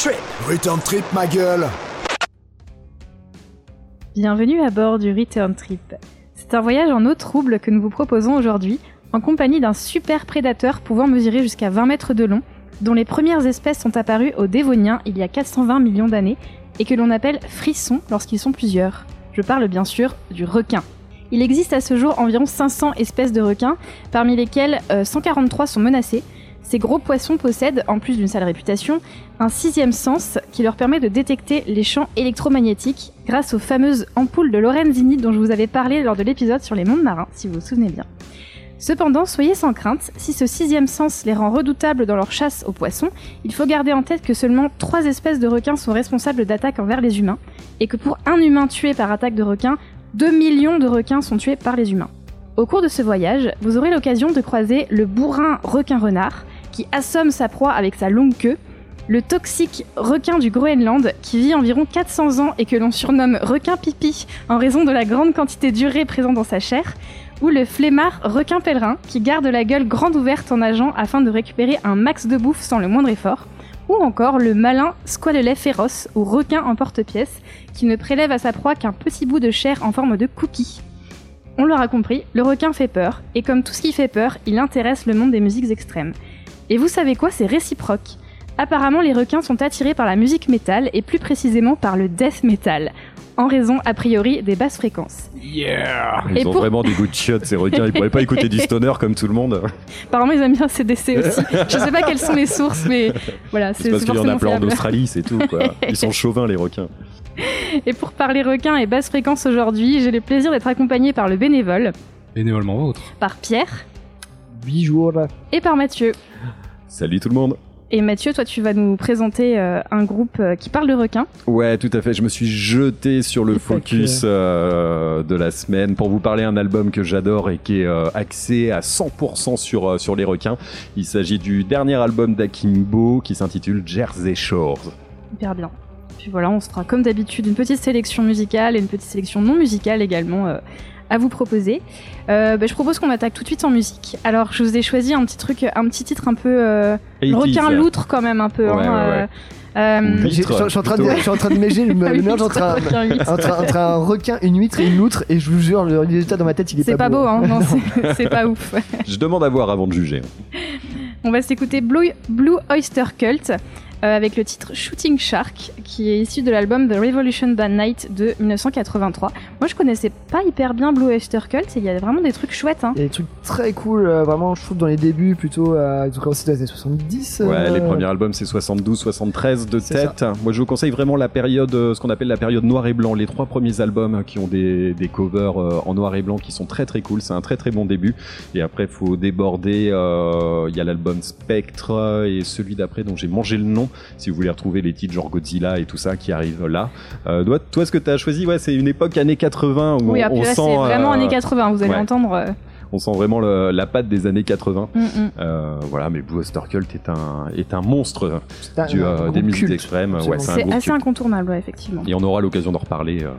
Return Trip. Return Trip, ma gueule Bienvenue à bord du Return Trip. C'est un voyage en eau trouble que nous vous proposons aujourd'hui, en compagnie d'un super prédateur pouvant mesurer jusqu'à 20 mètres de long, dont les premières espèces sont apparues au Dévonien il y a 420 millions d'années, et que l'on appelle frissons lorsqu'ils sont plusieurs. Je parle bien sûr du requin. Il existe à ce jour environ 500 espèces de requins, parmi lesquelles euh, 143 sont menacées. Ces gros poissons possèdent, en plus d'une sale réputation, un sixième sens qui leur permet de détecter les champs électromagnétiques grâce aux fameuses ampoules de Lorenzini dont je vous avais parlé lors de l'épisode sur les mondes marins, si vous vous souvenez bien. Cependant, soyez sans crainte, si ce sixième sens les rend redoutables dans leur chasse aux poissons, il faut garder en tête que seulement trois espèces de requins sont responsables d'attaques envers les humains, et que pour un humain tué par attaque de requin, 2 millions de requins sont tués par les humains. Au cours de ce voyage, vous aurez l'occasion de croiser le bourrin requin-renard, assomme sa proie avec sa longue queue, le toxique requin du Groenland, qui vit environ 400 ans et que l'on surnomme requin pipi en raison de la grande quantité d'urée présente dans sa chair, ou le flemmard requin pèlerin, qui garde la gueule grande ouverte en nageant afin de récupérer un max de bouffe sans le moindre effort, ou encore le malin squalelet féroce ou requin en porte-pièce, qui ne prélève à sa proie qu'un petit bout de chair en forme de cookie. On l'aura compris, le requin fait peur, et comme tout ce qui fait peur, il intéresse le monde des musiques extrêmes. Et vous savez quoi, c'est réciproque. Apparemment, les requins sont attirés par la musique métal, et plus précisément par le death metal, en raison a priori des basses fréquences. Yeah Et Ils ont pour- vraiment des goûts de chiottes, ces requins. Ils pourraient pas écouter du stoner comme tout le monde. Apparemment, ils aiment bien CDC aussi. Je sais pas quelles sont les sources, mais voilà, C'est parce qu'il y en a plein en. Australie, c'est tout. Quoi. Ils sont chauvins, les requins. Et pour parler requins et basses fréquences aujourd'hui, j'ai le plaisir d'être accompagné par le bénévole, Bénévolement vôtre. par Pierre Bonjour. et par Mathieu. Salut tout le monde. Et Mathieu, toi, tu vas nous présenter euh, un groupe euh, qui parle de requins. Ouais, tout à fait. Je me suis jeté sur le focus euh, de la semaine pour vous parler d'un album que j'adore et qui est axé à 100% sur, sur les requins. Il s'agit du dernier album d'Akimbo qui s'intitule Jersey Shores. Hyper bien. Puis voilà, on se fera comme d'habitude une petite sélection musicale et une petite sélection non musicale également à vous proposer. Euh, bah, je propose qu'on attaque tout de suite en musique. Alors, je vous ai choisi un petit truc, un petit titre un peu euh, requin loutre quand même un peu. Ouais, hein, ouais, ouais. euh, euh, Je je suis en train de- je suis en train de mélanger le, ah mélange entre un, requin huître. entre, un- entre un requin, une huître et une loutre, et je vous jure, le résultat dans ma tête, il est, C'est pas beau, hein, non, c'est- c'est pas ouf. Je demande à voir avant de juger. On va s'écouter Blue, Blue Oyster Cult euh, avec le titre Shooting Shark qui est issu de l'album The Revolution Bad Night de 1983. Moi je connaissais pas hyper bien Blue Oyster Cult et il y a vraiment des trucs chouettes. Hein. Il y a des trucs très cool, euh, vraiment, je trouve, dans les débuts, plutôt, euh, ils ont commencé dans les années 70. Ouais, euh, les premiers albums c'est 72, 73 de tête. Moi je vous conseille vraiment la période, euh, ce qu'on appelle la période noir et blanc. Les trois premiers albums qui ont des, des covers euh, en noir et blanc qui sont très très cool. C'est un très très bon début. Et après faut déborder. euh, Il y a l'album Spectre et celui d'après dont j'ai mangé le nom. Si vous voulez retrouver les titres genre Godzilla et tout ça qui arrivent là. Euh, toi, toi, ce que tu as choisi, ouais, c'est une époque années 80 où Oui, on, ah, on là sent, c'est vraiment euh, années 80, vous allez ouais. entendre. euh, on sent vraiment le- la patte des années 80. mm, mm. Euh, voilà, mais Blue Oyster Cult est un est un monstre c'est un- du, un euh, des musiques extrêmes. Ouais, c'est assez culte. incontournable, ouais, effectivement. Et on aura l'occasion d'en reparler. euh,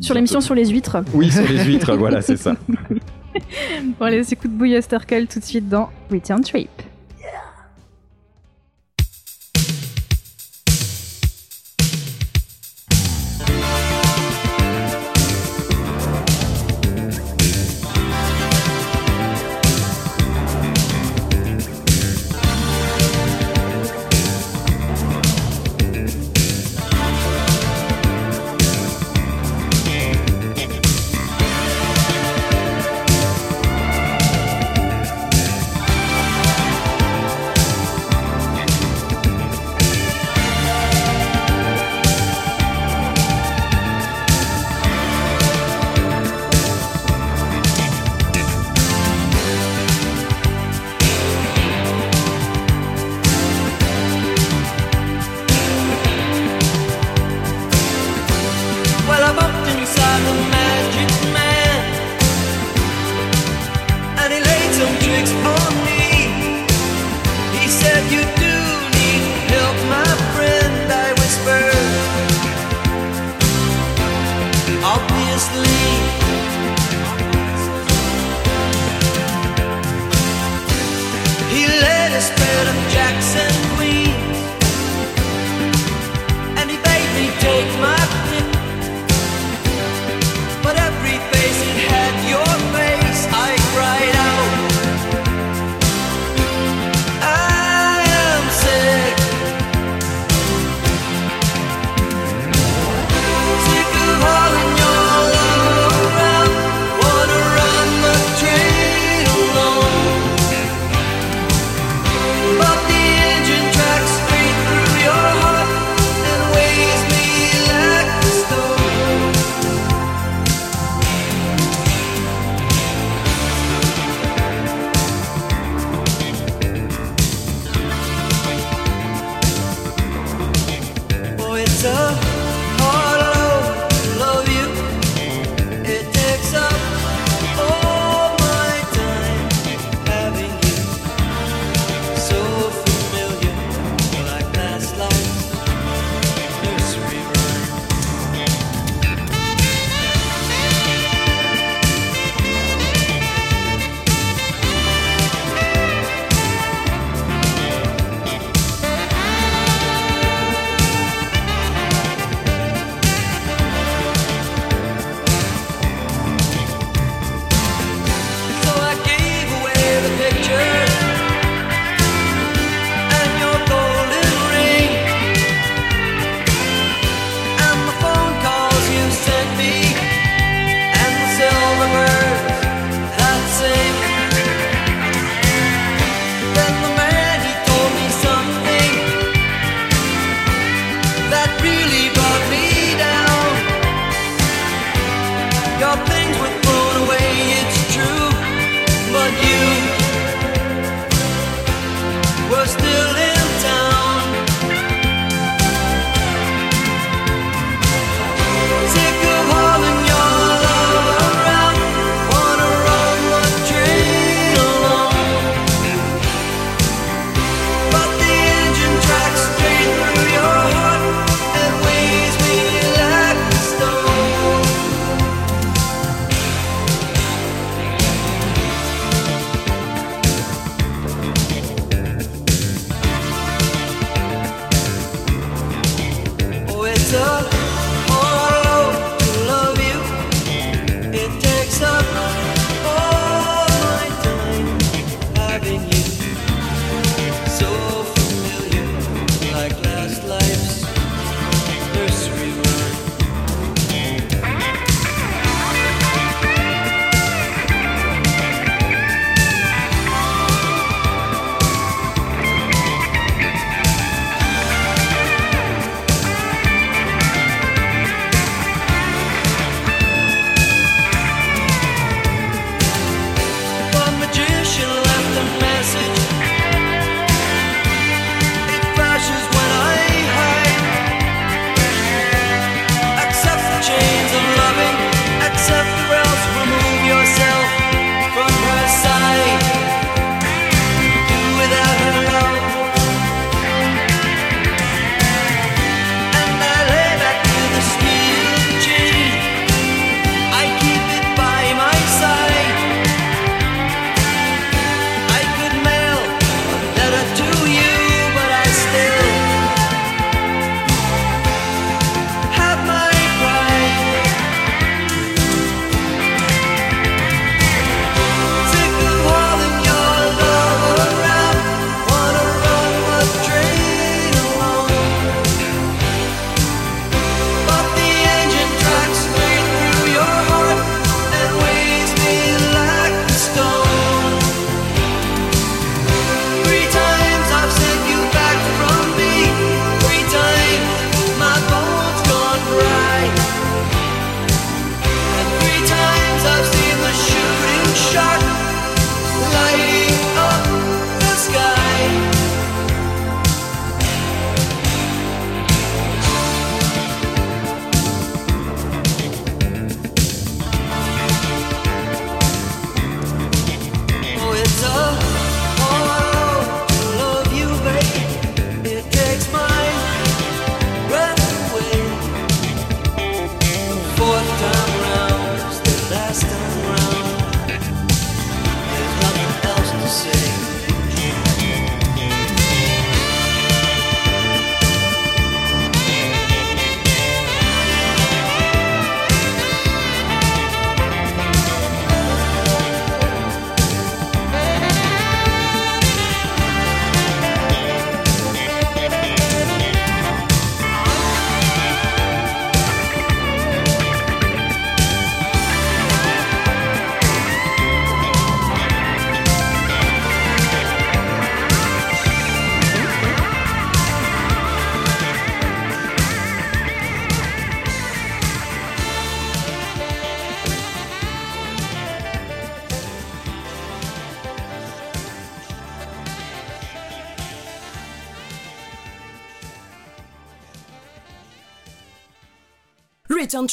Sur l'émission sur les huîtres. Oui, sur les huîtres, voilà, c'est ça. Bon, allez, on Blue Oyster Cult tout de suite dans Return Trip.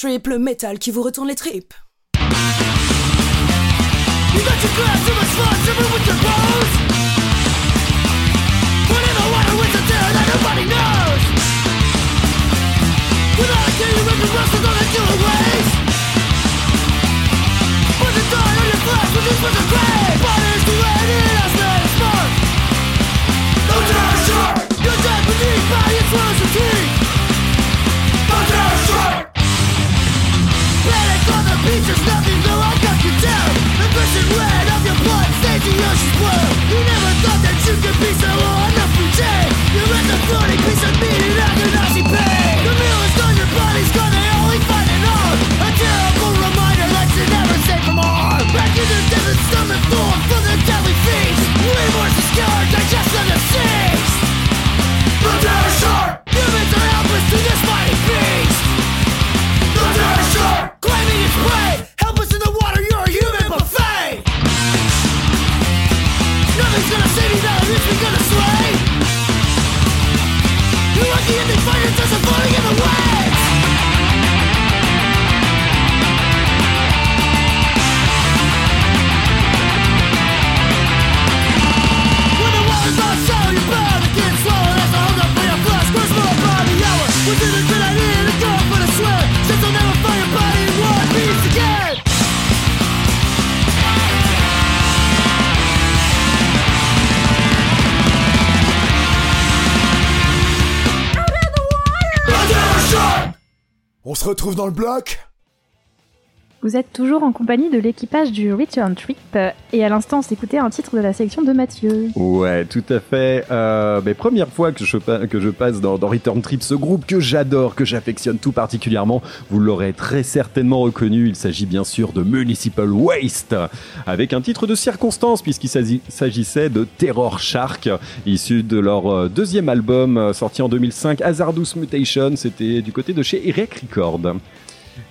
Trip, le métal qui vous retourne les tripes. You the water the the on the the your flesh a grave. Sonic dans le bloc Vous êtes toujours en compagnie de l'équipage du Return Trip euh, et à l'instant on s'écoutait un titre de la sélection de Mathieu. Ouais, tout à fait. Euh, mais première fois que je, passe dans, Return Trip, ce groupe que j'adore, que j'affectionne tout particulièrement, vous l'aurez très certainement reconnu. Il s'agit bien sûr de Municipal Waste, avec un titre de circonstance puisqu'il s'agissait de Terror Shark, issu de leur euh, deuxième album sorti en 2005, Hazardous Mutation. C'était du côté de chez Erec Record.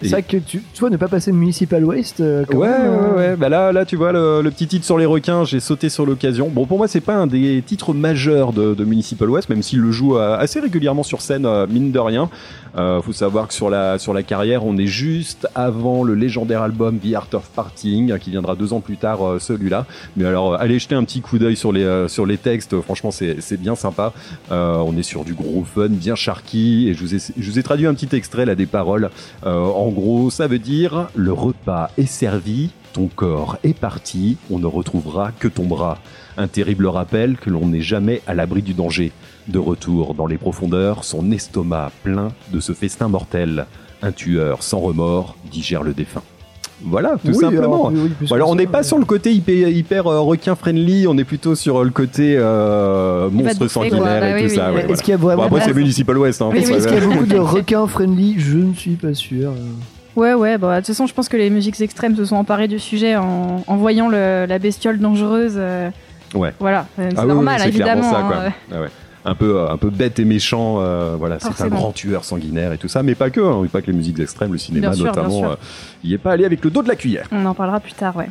C'est vrai que tu, tu vois, ne pas passer Municipal Waste. euh, quand Ouais, même, ouais, euh, ouais. Bah là, là, tu vois le, le petit titre sur les requins, j'ai sauté sur l'occasion. Bon, pour moi, c'est pas un des titres majeurs de, de Municipal West, même s'il le joue euh, assez régulièrement sur scène, euh, mine de rien. Euh, faut savoir que sur la sur la carrière, on est juste avant le légendaire album The Art of Parting, qui viendra deux ans plus tard, euh, celui-là. Mais alors, euh, allez jeter un petit coup d'œil sur les euh, sur les textes. Franchement, c'est bien sympa. On est sur du gros fun, bien sharky. Et je vous ai je vous ai traduit un petit extrait là des paroles. En gros, ça veut dire le repas est servi, ton corps est parti, on ne retrouvera que ton bras. Un terrible rappel que l'on n'est jamais à l'abri du danger. De retour dans les profondeurs, son estomac plein de ce festin mortel. Un tueur sans remords digère le défunt. Voilà, tout oui, simplement. alors, oui, oui, on n'est pas ouais. sur le côté hyper, hyper euh, requin friendly, on est plutôt sur le côté euh, monstre quoi. sanguinaire Bah et oui, tout oui, ça. oui. ouais, Est-ce voilà. qu'il y a Bon, vraiment. après c'est Municipal West. Hein, Oui, faut oui, Est-ce qu'il y a beaucoup de requins friendly Je ne suis pas sûr. euh. Ouais, ouais, bah, de toute façon, je pense que les musiques extrêmes se sont emparées du sujet en, en voyant le- la bestiole dangereuse. Euh, Ouais. Voilà, euh, c'est Ah oui, oui, normal, c'est clairement évidemment. ça, quoi. hein, Ah ouais. Un peu, euh, un peu bête et méchant, euh, voilà, c'est un grand tueur sanguinaire et tout ça, mais pas que, hein, pas que les musiques extrêmes, le cinéma Bien notamment, sûr. euh, il est pas allé avec le dos de la cuillère. On en parlera plus tard, ouais.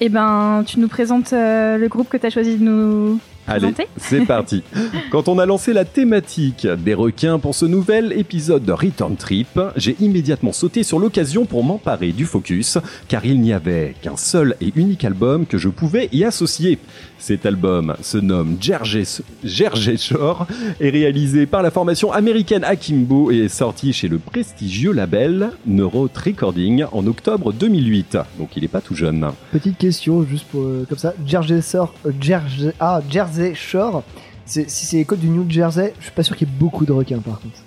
Eh ben, tu nous présentes euh, le groupe que tu as choisi de nous Allez, c'est parti. Quand on a lancé la thématique des requins pour ce nouvel épisode de Return Trip, j'ai immédiatement sauté sur l'occasion pour m'emparer du focus, car il n'y avait qu'un seul et unique album que je pouvais y associer. Cet album se nomme Jersey Jersey Shore, est réalisé par la formation américaine Akimbo et est sorti chez le prestigieux label Neurot Recording en octobre 2008. Donc il est pas tout jeune. Petite question, juste pour euh, comme ça. Jersey Shore, euh, Jersey, ah, Jersey Shore. c'est- Si c'est les côtes du New Jersey, je suis pas sûr qu'il y ait beaucoup de requins par contre.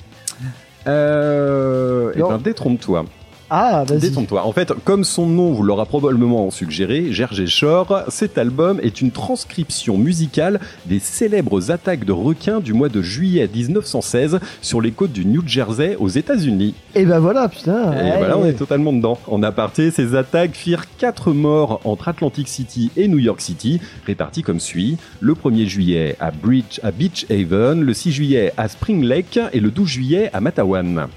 Euh, eh ben détrompe-toi. Ah, vas-y. Détrompe-toi. En fait, comme son nom vous l'aura probablement suggéré, Jersey Shore, cet album est une transcription musicale des célèbres attaques de requins du mois de juillet 1916 sur les côtes du New Jersey aux États-Unis. Et ben voilà, putain. Et ouais. voilà, on est totalement dedans. En aparté, ces attaques firent 4 morts entre Atlantic City et New York City, répartis comme suit. Le 1er juillet à, Bridge, à Beach Haven, le 6 juillet à Spring Lake et le 12 juillet à Matawan.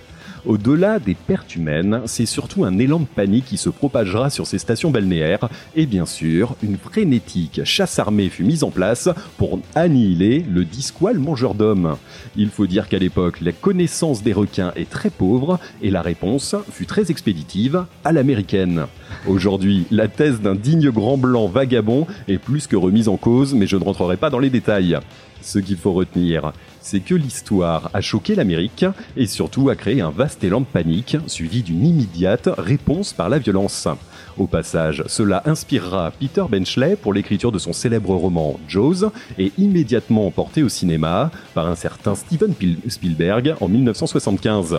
Au-delà des pertes humaines, c'est surtout un élan de panique qui se propagera sur ces stations balnéaires et bien sûr, une frénétique chasse armée fut mise en place pour annihiler le disqual mangeur d'hommes. Il faut dire qu'à l'époque, la connaissance des requins est très pauvre et la réponse fut très expéditive à l'américaine. Aujourd'hui, la thèse d'un digne grand blanc vagabond est plus que remise en cause, mais je ne rentrerai pas dans les détails. Ce qu'il faut retenir, c'est que l'histoire a choqué l'Amérique et surtout a créé un vaste élan de panique, suivi d'une immédiate réponse par la violence. Au passage, cela inspirera Peter Benchley pour l'écriture de son célèbre roman Jaws et immédiatement porté au cinéma par un certain Steven Spielberg en 1975.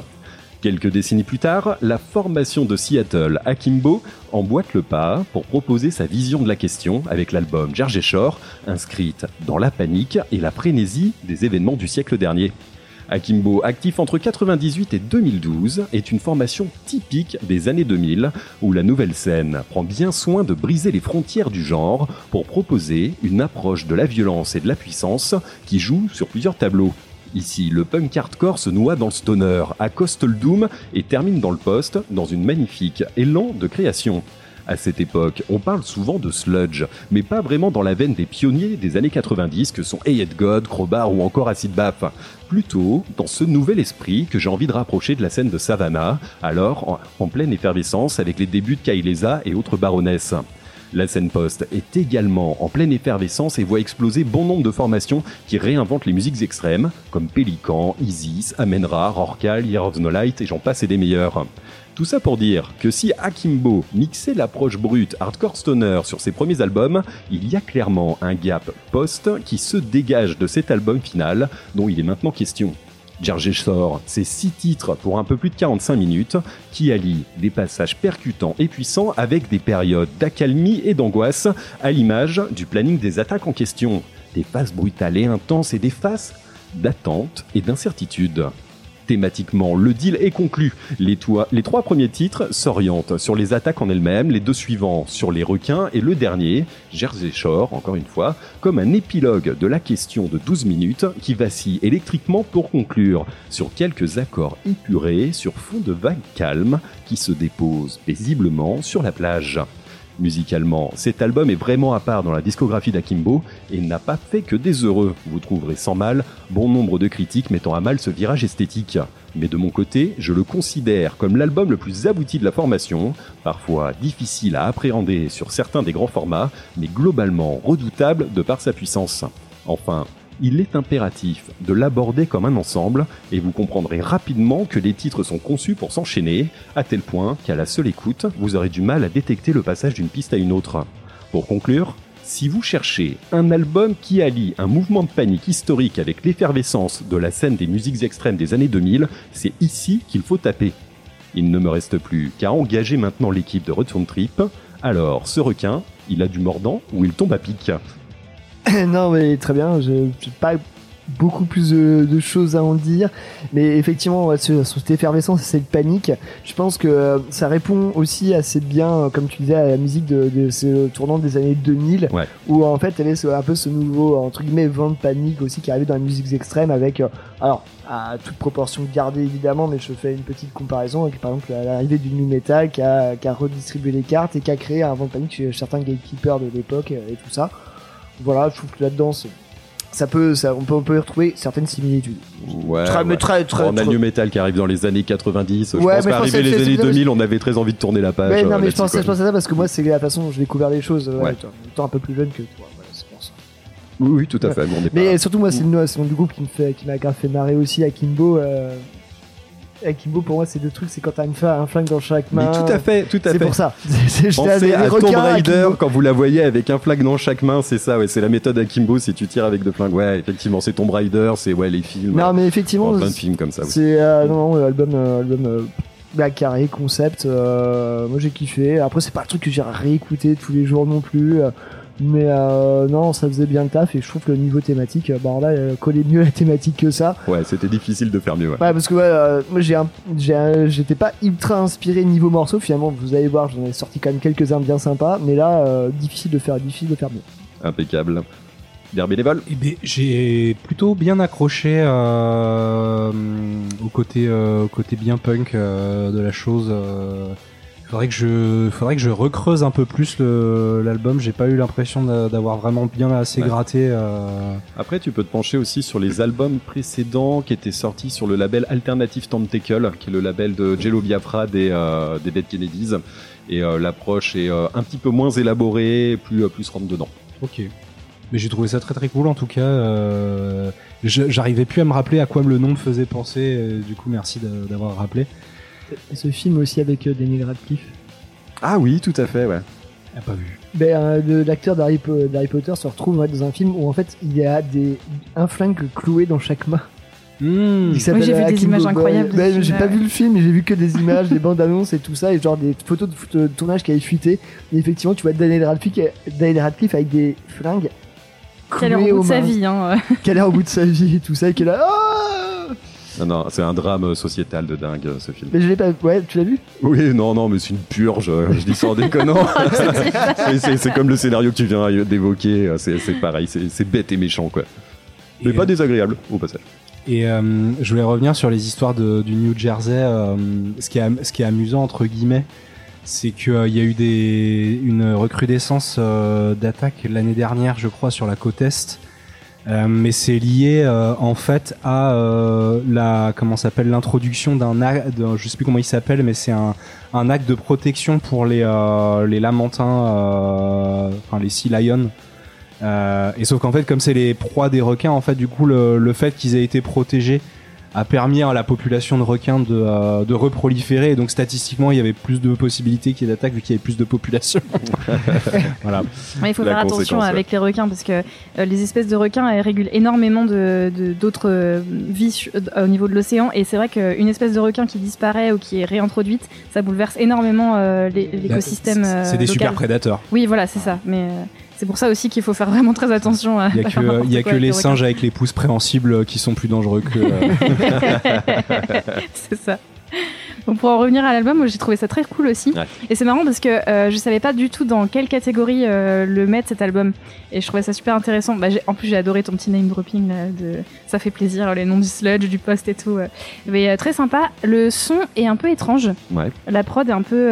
Quelques décennies plus tard, la formation de Seattle Akimbo emboîte le pas pour proposer sa vision de la question avec l'album Jersey Shore, inscrite dans la panique et la frénésie des événements du siècle dernier. Akimbo, actif entre 98 et 2012, est une formation typique des années 2000 où la nouvelle scène prend bien soin de briser les frontières du genre pour proposer une approche de la violence et de la puissance qui joue sur plusieurs tableaux. Ici, le punk hardcore se noie dans le stoner, accoste le doom et termine dans le post dans une magnifique élan de création. À cette époque, on parle souvent de sludge, mais pas vraiment dans la veine des pionniers des années 90 que sont Hey God, Crowbar ou encore Acid Bath. Plutôt dans ce nouvel esprit que j'ai envie de rapprocher de la scène de Savannah, alors en, en pleine effervescence avec les débuts de Kailesa et autres baronnesses. La scène post est également en pleine effervescence et voit exploser bon nombre de formations qui réinventent les musiques extrêmes, comme Pelican, Isis, Amenra, Rorcal, Year of No Light et j'en passe et des meilleurs. Tout ça pour dire que si Akimbo mixait l'approche brute hardcore stoner sur ses premiers albums, il y a clairement un gap post qui se dégage de cet album final dont il est maintenant question. Jersey Shore, c'est six titres pour un peu plus de 45 minutes qui allient des passages percutants et puissants avec des périodes d'accalmie et d'angoisse à l'image du planning des attaques en question. Des phases brutales et intenses et des phases d'attente et d'incertitude. Thématiquement, le deal est conclu. Les, trois premiers titres s'orientent sur les attaques en elles-mêmes, les deux suivants sur les requins et le dernier, Jersey Shore, encore une fois, comme un épilogue de la question de 12 minutes qui vacille électriquement pour conclure sur quelques accords épurés sur fond de vagues calmes qui se déposent paisiblement sur la plage. Musicalement, cet album est vraiment à part dans la discographie d'Akimbo et n'a pas fait que des heureux. Vous trouverez sans mal bon nombre de critiques mettant à mal ce virage esthétique. Mais de mon côté, je le considère comme l'album le plus abouti de la formation, parfois difficile à appréhender sur certains des grands formats, mais globalement redoutable de par sa puissance. Enfin, il est impératif de l'aborder comme un ensemble, et vous comprendrez rapidement que les titres sont conçus pour s'enchaîner, à tel point qu'à la seule écoute, vous aurez du mal à détecter le passage d'une piste à une autre. Pour conclure, si vous cherchez un album qui allie un mouvement de panique historique avec l'effervescence de la scène des musiques extrêmes des années 2000, c'est ici qu'il faut taper. Il ne me reste plus qu'à engager maintenant l'équipe de Return Trip. Alors, ce requin, il a du mordant ou il tombe à pic? non, mais très bien. Je n'ai pas beaucoup plus de, de choses à en dire. Mais effectivement, ouais, sur, sur cette effervescence et cette panique, je pense que euh, ça répond aussi assez bien, euh, comme tu disais, à la musique de, de ce tournant des années 2000, Ouais. où en fait, elle est ce- un peu ce nouveau, entre guillemets, vent de panique aussi qui arrive dans les musiques extrêmes avec, euh, alors, à toute proportion gardée évidemment, mais je fais une petite comparaison avec par exemple l'arrivée du nu metal qui a, qui a redistribué les cartes et qui a créé un vent de panique chez certains gatekeepers de l'époque euh, et tout ça. Voilà, je trouve que là-dedans, c'est- ça peut, ça, on peut, on peut y retrouver certaines similitudes. Ouais, mais on a new metal qui arrive dans les années 90. Je Ouais, pense mais qu'arrivé les années c'est- 2000, on avait très envie de tourner la page. Ouais, euh, non, mais je pense, quoi. je pense à ça parce que moi, c'est la façon dont j'ai découvert les choses. Ouais, Ouais. étant- un peu plus jeune que toi, voilà, c'est pour ça. Oui, oui, tout à fait. bon, on est Mais pas- surtout, moi, c'est le nom du groupe qui me fait, qui m'a grave fait marrer aussi. Akimbo, euh, Akimbo, pour moi, c'est deux trucs, c'est quand t'as une fa- un flingue dans chaque Mais main. tout à fait, tout à C'est fait. pour ça. C'est- Pensez des à Tomb requins, Raider Akimbo. quand vous la voyez avec un flag dans chaque main, c'est ça, ouais, c'est la méthode Akimbo si tu tires avec deux flingues. Ouais, effectivement, c'est Tomb Raider, c'est ouais les films. Non, mais effectivement, plein de films comme ça. c'est euh, non, non, album, euh, album euh, bah, carré, concept. euh, moi, j'ai kiffé. Après, c'est pas le truc que j'ai réécouté tous les jours non plus. euh, mais euh, non, ça faisait bien le taf et je trouve que le niveau thématique, euh, bon là, euh, collait mieux la thématique que ça. Ouais, c'était difficile de faire mieux. Ouais. Ouais, parce que ouais, euh, moi j'ai un, j'ai un- j'étais pas ultra inspiré niveau morceau. Finalement, vous allez voir, j'en ai sorti quand même quelques-uns bien sympas. Mais là, euh, difficile de faire, difficile de faire mieux. Impeccable. D'air bénévole Eh ben, j'ai plutôt bien accroché euh, au côté euh, au côté bien punk euh, de la chose. Faudrait que je faudrait que je recreuse un peu plus l'album. J'ai pas eu l'impression d'a- d'avoir vraiment bien assez Ouais. gratté. euh. Après, tu peux te pencher aussi sur les albums précédents qui étaient sortis sur le label Alternative Tentacle, qui est le label de Jello Biafra des, euh, des Dead Kennedys. Et euh, l'approche est euh, un petit peu moins élaborée, plus, euh, plus rentre dedans. Ok. Mais j'ai trouvé ça très très cool en tout cas. euh, J'arrivais plus à me rappeler à quoi le nom me faisait penser. du coup, merci d'a- d'avoir rappelé. Ce film aussi avec euh, Daniel Radcliffe. Ah oui, tout à fait, ouais. Ah, pas vu. Ben, euh, l'acteur d'Harry, Po- d'Harry Potter se retrouve ouais, dans un film où en fait il y a des, un flingue cloué dans chaque main. Il s'appelle j'ai vu des images incroyables Ben, j'ai pas vu le film, mais j'ai vu que des images, des bandes annonces et tout ça, et genre des photos de, photos de tournage qui avaient fuité. Et effectivement, tu vois Daniel Radcliffe, Daniel Radcliffe avec des flingues Qui a l'air au bout de sa vie. Hein. Qui a l'air au bout de sa vie et tout ça, et qui est là. Non, non, c'est un drame sociétal de dingue, euh, ce film. mais je l'ai pas. Ouais, tu l'as vu? Oui, non, non, mais c'est une purge, euh, je dis ça en déconnant. C'est- comme le scénario que tu viens d'évoquer, euh, c'est c'est pareil, c'est c'est bête et méchant, quoi. Mais Et, pas euh, désagréable, au passage. Et euh, je voulais revenir sur les histoires de, du New Jersey. euh, ce, qui est, ce qui est amusant entre guillemets, c'est qu'il y a eu des, une recrudescence euh, d'attaques l'année dernière, je crois, sur la côte est. Euh, mais c'est lié euh, en fait à euh, la comment s'appelle l'introduction d'un acte, je sais plus comment il s'appelle, mais c'est un, un acte de protection pour les euh, les lamentins, euh, enfin les sea lions. Euh, et sauf qu'en fait, comme c'est les proies des requins, en fait, du coup, le, le fait qu'ils aient été protégés a permis à la population de requins de, euh, de reproliférer. Et donc, statistiquement, il y avait plus de possibilités qu'il y ait d'attaques vu qu'il y avait plus de population. voilà. Ouais, il faut La faire attention ouais. avec les requins parce que euh, les espèces de requins elles régulent énormément de de- d'autres euh, vies euh, au niveau de l'océan et c'est vrai qu'une espèce de requin qui disparaît ou qui est réintroduite, ça bouleverse énormément euh, l'é- l'écosystème. C'est- C'est euh, des local. super prédateurs. Oui, voilà, c'est ça. Mais euh, c'est pour ça aussi qu'il faut faire vraiment très attention. À Il y a que, y a que les singes avec les pouces préhensibles qui sont plus dangereux que. euh, c'est ça. Pour en revenir à l'album, j'ai trouvé ça très cool aussi. Ouais. Et c'est marrant parce que euh, je savais pas du tout dans quelle catégorie euh, le mettre cet album. Et je trouvais ça super intéressant. Bah, en plus, j'ai adoré ton petit name dropping là, de ça fait plaisir les noms du sludge, du post et tout. euh. Mais euh, très sympa. Le son est un peu étrange. Ouais. La prod est un peu.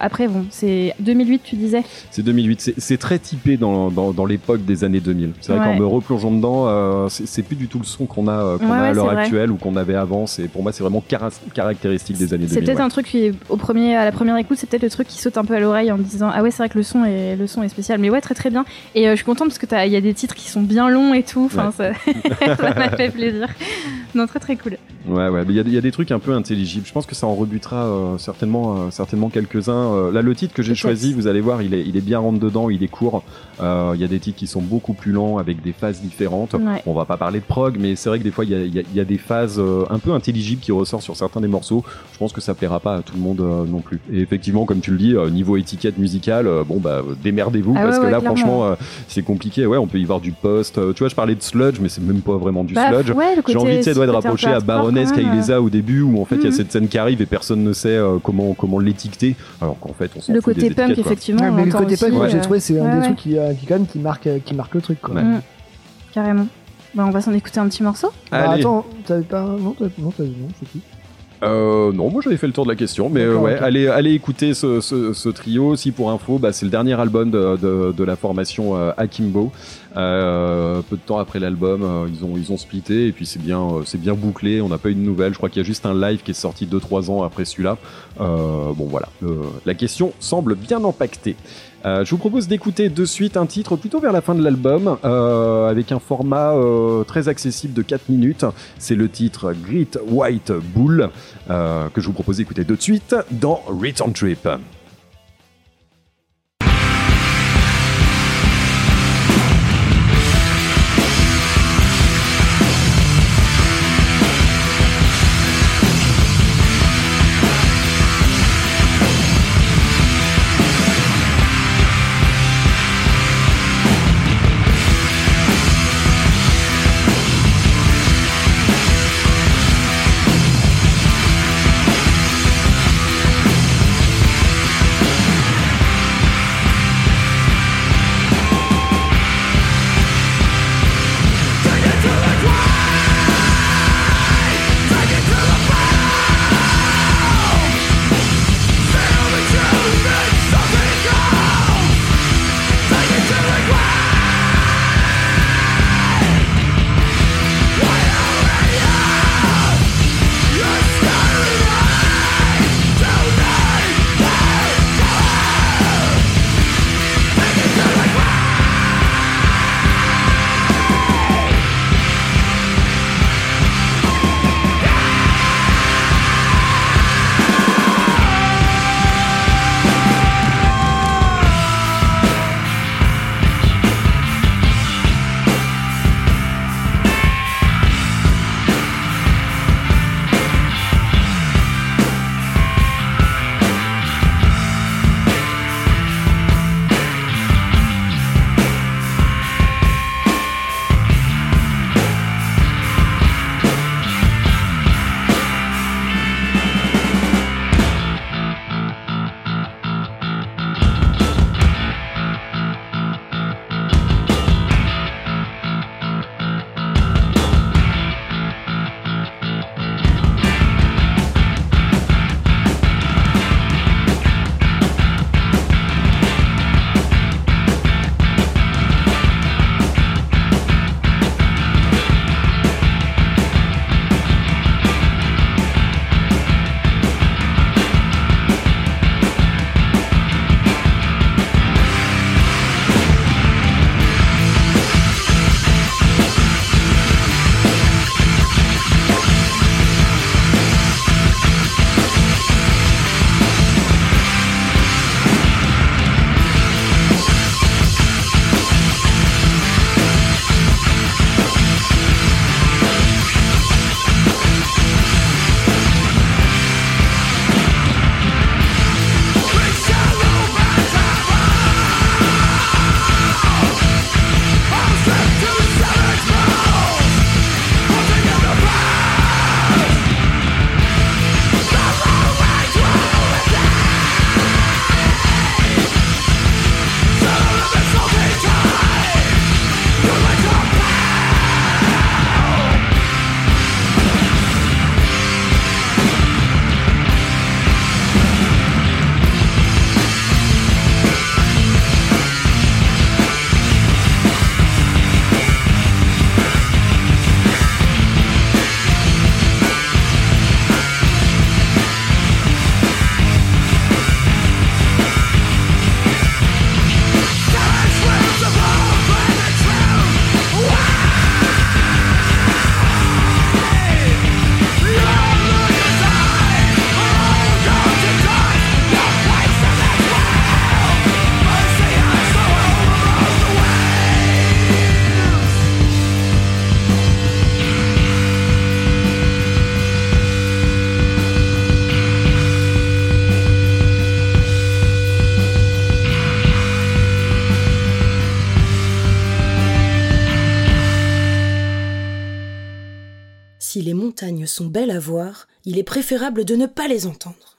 Après, bon, c'est 2008, tu disais? C'est 2008, c'est- très typé dans, dans, dans l'époque des années 2000. C'est vrai Ouais. qu'en me replongeant dedans, c'est plus du tout le son qu'on a, à l'heure actuelle ou qu'on avait avant. C'est- Pour moi, c'est vraiment cara- caractéristique des années C'est 2000. peut-être ouais. un truc qui, au premier, à la première écoute, c'est peut-être le truc qui saute un peu à l'oreille en me disant ah ouais c'est vrai que le son est le son est spécial. Mais ouais très très bien. Et euh, je suis contente parce que t'as- il y a des titres qui sont bien longs et tout. Enfin ça ça m'a fait plaisir. Non très très cool. Ouais, ouais, il y, a- il y a des trucs un peu intelligibles. Je pense que ça en rebutera euh, certainement, euh, certainement quelques-uns. Là, le titre que j'ai choisi, vous allez voir, il est, il est bien rentre dedans, il est court. Il y a des titres qui sont beaucoup plus lents avec des phases différentes. Ouais. On va pas parler de prog, mais c'est vrai que des fois, il y a, y a- y a des phases un peu intelligibles qui ressortent sur certains des morceaux. Je pense que ça plaira pas à tout le monde euh, non plus. Et effectivement, comme tu le dis, euh, niveau étiquette musicale, euh, bon bah démerdez-vous Ah parce ouais, que ouais, là, clairement. franchement, euh, c'est compliqué. Ouais, on peut y voir du post. Euh, tu vois, je parlais de sludge, mais c'est même pas vraiment du Bah, sludge. ouais, J'ai envie, un rapproché peu à Baroness. Kailesa au début, où en fait il y a Mhm. cette scène qui arrive et personne ne sait euh, comment comment l'étiqueter, alors qu'en fait on s'en Le fout côté des punk effectivement. Ouais, on mais le côté punk, aussi, moi j'ai trouvé c'est un ouais, des trucs qui, euh, qui quand même qui marque qui marque le truc quoi. Ouais. Mm. Carrément. Bah, on va s'en écouter un petit morceau. Bah, attends, t'avais pas non t'avais non t'avais non c'est qui? Euh, non, moi j'avais fait le tour de la question, mais euh, ouais, allez, allez écouter ce, ce, ce trio. Si pour info, bah, c'est le dernier album de, de, de la formation euh, Akimbo. Euh, peu de temps après l'album, euh, ils ont ils ont splitté et puis c'est bien c'est bien bouclé. On n'a pas eu de nouvelles. Je crois qu'il y a juste un live qui est sorti 2-3 ans après celui-là. Euh, bon voilà, Euh, la question semble bien empaquetée. Euh, je vous propose d'écouter de suite un titre plutôt vers la fin de l'album, euh, avec un format euh, très accessible de 4 minutes. C'est le titre Great White Bull, que je vous propose d'écouter de suite dans Return Trip. Il est préférable de ne pas les entendre.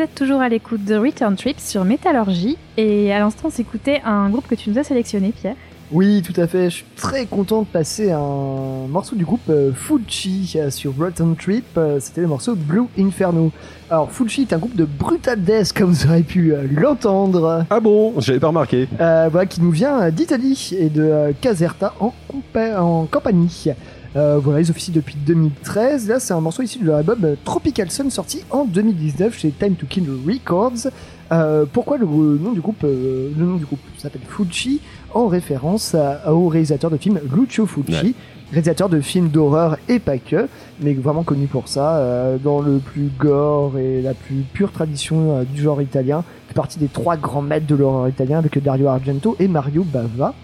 Vous êtes toujours à l'écoute de Return Trip sur Métallurgie et à l'instant on s'écoutait un groupe que tu nous as sélectionné Pierre. Oui, tout à fait. Je suis très content de passer un morceau du groupe euh, Fuji euh, sur Rotten Trip. Euh, C'était le morceau Blue Inferno. Alors, Fuji est un groupe de brutal death, comme vous aurez pu l'entendre. Ah bon? J'avais pas remarqué. Euh, voilà, qui nous vient d'Italie et de Caserta en, compa- en Campanie. Euh, voilà, ils officient depuis 2013. Là, c'est un morceau issu de leur album euh, Tropical Sun sorti en 2019 chez Time to Kill Records. Euh, pourquoi le nom du groupe euh, Le nom du groupe s'appelle Fuji en référence à- au réalisateur de films Lucio Fulci. Ouais. Réalisateur de films d'horreur et pas que, mais vraiment connu pour ça, euh, dans le plus gore et la plus pure tradition du genre italien, fait partie des trois grands maîtres de l'horreur italien avec Dario Argento et Mario Bava.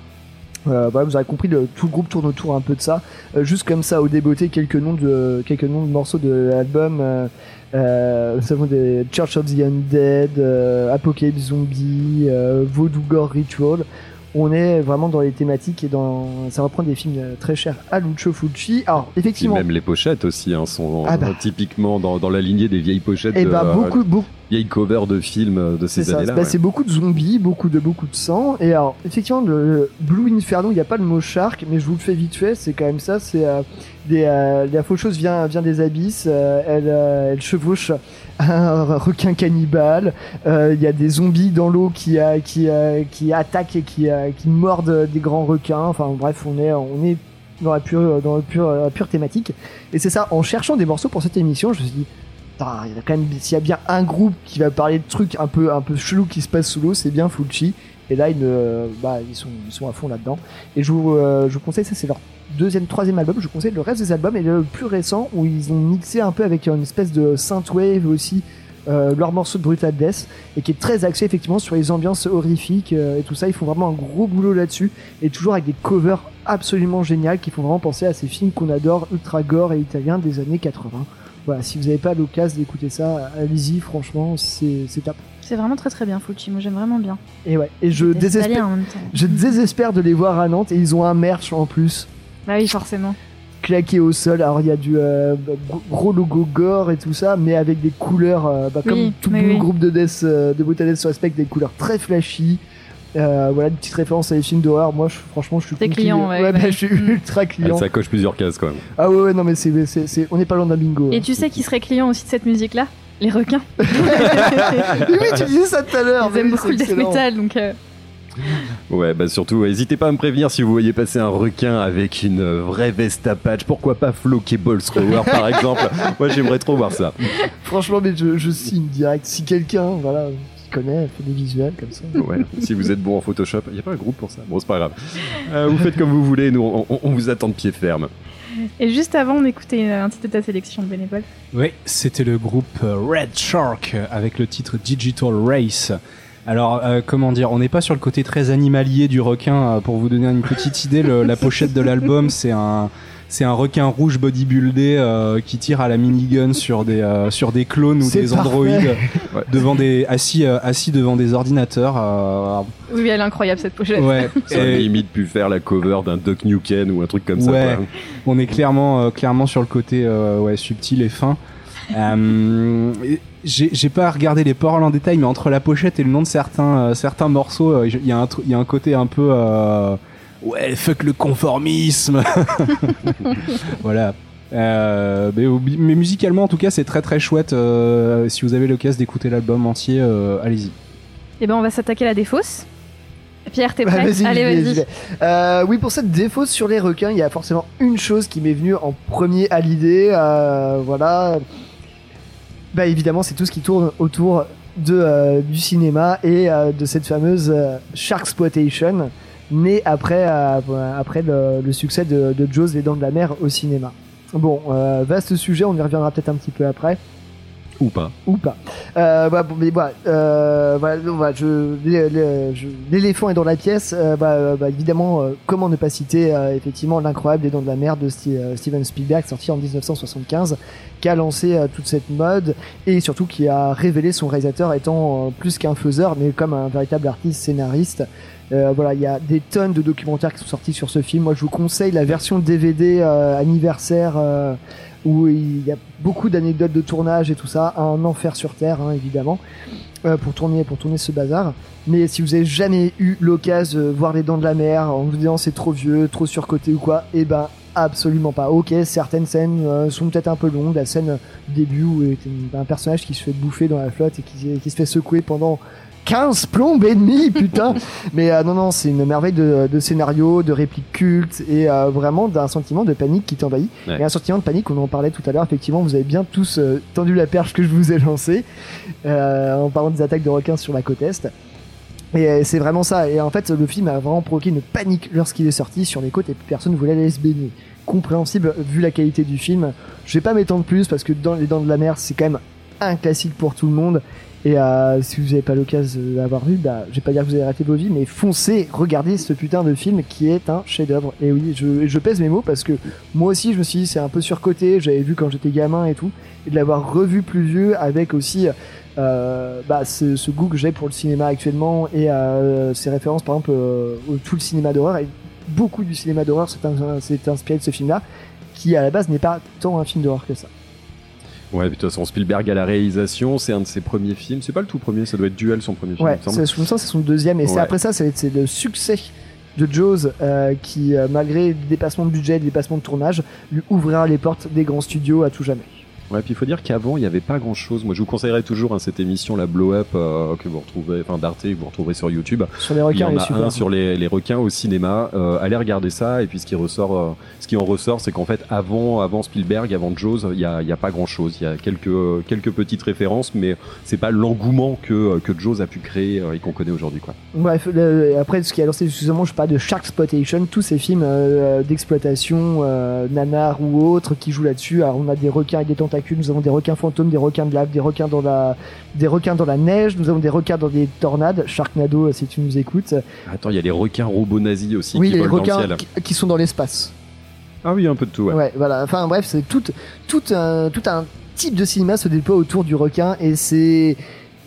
Euh, voilà, vous avez compris, le, tout le groupe tourne autour un peu de ça. Euh, juste comme ça, au débeauté, quelques noms de quelques noms de morceaux de l'album. Euh, euh, nous avons des Church of the Undead, euh, Apocalypse Zombie, euh, Voodoo Gore Ritual. On est vraiment dans les thématiques et dans ça reprend des films très chers à Lucio Fulci. Alors Et effectivement, même les pochettes aussi hein, sont Ah bah. typiquement dans, dans la lignée des vieilles pochettes, et de, bah beaucoup beaucoup vieilles covers de films euh, de ces années-là. bah, ouais. c'est beaucoup de zombies, beaucoup de beaucoup de sang. Et alors, effectivement, le Blue Inferno, il n'y a pas le mot shark, mais je vous le fais vite fait. C'est quand même ça. C'est euh, des, euh, la faucheuse vient vient des abysses. euh, elle euh, elle chevauche un requin cannibale. euh, Il y a des zombies dans l'eau qui euh, qui euh, qui attaquent et qui euh, qui mordent des grands requins. Enfin bref, on est on est dans la pure dans la pure, la pure thématique. Et c'est ça. En cherchant des morceaux pour cette émission, je me suis dit il y a s'il y a bien un groupe qui va parler de trucs un peu un peu chelous qui se passent sous l'eau, c'est bien Fulci. Et là, ils, bah, ils sont ils sont à fond là-dedans. Et je vous, euh, je vous conseille ça, c'est leur deuxième, troisième album. Je vous conseille le reste des albums et le plus récent où ils ont mixé un peu avec une espèce de synthwave aussi. Euh, leur morceau de Brutal Death et qui est très axé effectivement sur les ambiances horrifiques euh, et tout ça ils font vraiment un gros boulot là-dessus et toujours avec des covers absolument géniales qui font vraiment penser à ces films qu'on adore ultra gore et italiens des années 80 voilà, si vous n'avez pas l'occasion d'écouter ça, allez-y, franchement, c'est top. C'est vraiment très très bien Fuji, moi j'aime vraiment bien. Et ouais, et je désespère, italien en même temps. je désespère de les voir à Nantes et ils ont un merch en plus Bah oui forcément. claqué au sol. Alors il y a du euh, gros- logo gore et tout ça, mais avec des couleurs, euh, bah, Oui, comme tout bon oui. groupe de death, euh, de Brutal Death se respecte, des couleurs très flashy. Euh, voilà, une petite référence à les films d'horreur. Moi, je- franchement, je suis T'es client, ouais, bah, ouais. je suis ultra client. ça coche plusieurs cases quand même. Ah ouais, ouais, non, mais c'est, c'est, c'est- on n'est pas loin d'un bingo. Et hein. tu sais qui serait client aussi de cette musique là Les requins. oui, tu disais ça tout à l'heure. Ils aiment Oui, beaucoup le death metal donc. euh, Ouais, bah surtout, ouais, n'hésitez pas à me prévenir si vous voyez passer un requin avec une vraie veste à patch. Pourquoi pas Flo Cable Thrower par exemple? Moi j'aimerais trop voir ça. Franchement, mais je, je signe direct. Si quelqu'un, voilà, qui connaît, fait des visuels comme ça. Ouais, si vous êtes bon en Photoshop, il y a pas un groupe pour ça. Bon, c'est pas grave. Euh, vous faites comme vous voulez, nous on, on- on vous attend de pied ferme. Et juste avant, on écoutait un titre de ta sélection de bénévole. Oui, c'était le groupe euh, Red Shark euh, avec le titre Digital Race. Alors, euh, comment dire, on n'est pas sur le côté très animalier du requin. pour vous donner une petite idée, le- la pochette de l'album, c'est un, c'est un requin rouge bodybuildé euh, qui tire à la minigun sur des, euh, sur des clones ou des parfait. androïdes Ouais. devant des, assis, euh, assis devant des ordinateurs. euh, Oui, elle est incroyable cette pochette. ouais. Ça aurait Et- limite pu faire la cover d'un Duck Nukem ou un truc comme ça. Ouais. quoi. On est clairement, euh, clairement sur le côté euh, ouais, subtil et fin. Euh, j'ai j'ai pas regardé les paroles en détail, mais entre la pochette et le nom de certains, euh, certains morceaux, euh, il y, a un il y a un côté un peu. Ouais, fuck le conformisme Voilà. Euh, mais, mais musicalement, en tout cas, c'est très très chouette. euh, si vous avez l'occasion d'écouter l'album entier, euh, allez-y. Et ben on va s'attaquer à la défausse. Pierre, t'es Bah, prêt vas-y, Allez, vas-y. Euh, oui, pour cette défausse sur les requins, il y a forcément une chose qui m'est venue en premier à l'idée. euh, voilà. Bah évidemment, c'est tout ce qui tourne autour de euh, du cinéma et euh, de cette fameuse euh, Sharksploitation née après euh, après le, le succès de, de Jaws les dents de la mer au cinéma. Bon, euh, vaste sujet, on y reviendra peut-être un petit peu après Ou pas. ou pas. Euh, bon, mais voilà, euh, voilà, l'éléphant est dans la pièce. euh, bah, bah, évidemment, comment ne pas citer effectivement l'incroyable Les Dents de la Mer de Steven Spielberg, sorti en 1975, qui a lancé toute cette mode et surtout qui a révélé son réalisateur étant plus qu'un faiseur, mais comme un véritable artiste scénariste. Euh, voilà, il y a des tonnes de documentaires qui sont sortis sur ce film. Moi, je vous conseille la version DVD euh, anniversaire. euh, où il y a beaucoup d'anecdotes de tournage et tout ça, un enfer sur terre hein, évidemment euh, pour tourner pour tourner ce bazar. Mais si vous avez jamais eu l'occasion de voir les dents de la mer en vous disant c'est trop vieux, trop surcoté ou quoi, eh ben absolument pas. Ok, certaines scènes euh, sont peut-être un peu longues. La scène du début où il y a un personnage qui se fait bouffer dans la flotte et qui, qui se fait secouer pendant 15 plombes et demi, putain. Mais euh, non, non, c'est une merveille de, de scénario, de répliques cultes et euh, vraiment d'un sentiment de panique qui t'envahit. Ouais. Et un sentiment de panique, on en parlait tout à l'heure. Effectivement, vous avez bien tous euh, tendu la perche que je vous ai lancée euh, en parlant des attaques de requins sur la côte est. Et euh, c'est vraiment ça. Et en fait, le film a vraiment provoqué une panique lorsqu'il est sorti sur les côtes et personne ne voulait aller se baigner. Compréhensible vu la qualité du film. Je vais pas m'étendre plus parce que dans les dents de la mer, c'est quand même un classique pour tout le monde. Et euh, si vous n'avez pas l'occasion d'avoir vu, bah, je vais pas dire que vous avez raté vos vies, mais foncez, regardez ce putain de film qui est un chef-d'œuvre. Et oui, je, je pèse mes mots parce que moi aussi, je me suis dit, c'est un peu surcoté. J'avais vu quand j'étais gamin et tout, et de l'avoir revu plus vieux avec aussi euh, bah, ce, ce goût que j'ai pour le cinéma actuellement et euh, ces références, par exemple, euh, au- tout le cinéma d'horreur. Et beaucoup du cinéma d'horreur s'est inspiré de ce film-là, qui à la base n'est pas tant un film d'horreur que ça. Ouais, de toute façon, Spielberg à la réalisation, c'est un de ses premiers films. C'est pas le tout premier, ça doit être Duel son premier film. Ouais, c'est- je me sens c'est son deuxième, et c'est après ça, c'est c'est le succès de Jaws euh, qui, euh, malgré des dépassements de budget, des dépassements de tournage, lui ouvrira les portes des grands studios à tout jamais. Ouais, puis il faut dire qu'avant, il n'y avait pas grand chose. Moi, je vous conseillerais toujours hein, cette émission, la Blow Up, euh, que vous retrouvez, enfin d'Arte, que vous retrouverez sur YouTube. Sur les Il y requins, en a super. un sur les, les requins au cinéma. Euh, allez regarder ça. Et puis ce qui ressort, euh, ce qui en ressort, c'est qu'en fait, avant, avant Spielberg, avant Jaws, il y a, il y a pas grand chose. Il y a quelques, quelques petites références, mais c'est pas l'engouement que, que Jaws a pu créer euh, et qu'on connaît aujourd'hui, quoi. Bref, le- après, ce qui a lancé, excusez-moi, je parle de Shark Exploitation, tous ces films euh, d'exploitation, euh, nanar ou autres, qui jouent là-dessus. Alors, on a des requins avec des tentacules, nous avons des requins fantômes, des requins de lave, des requins dans la, des requins dans la neige, nous avons des requins dans des tornades. Sharknado, si tu nous écoutes. Attends, il y a les requins robots nazis aussi oui, qui les volent dans le requins ciel. qui sont dans l'espace. Ah oui, un peu de tout. Ouais. Ouais, voilà. Enfin bref, c'est tout, tout, un, tout un type de cinéma se déploie autour du requin et c'est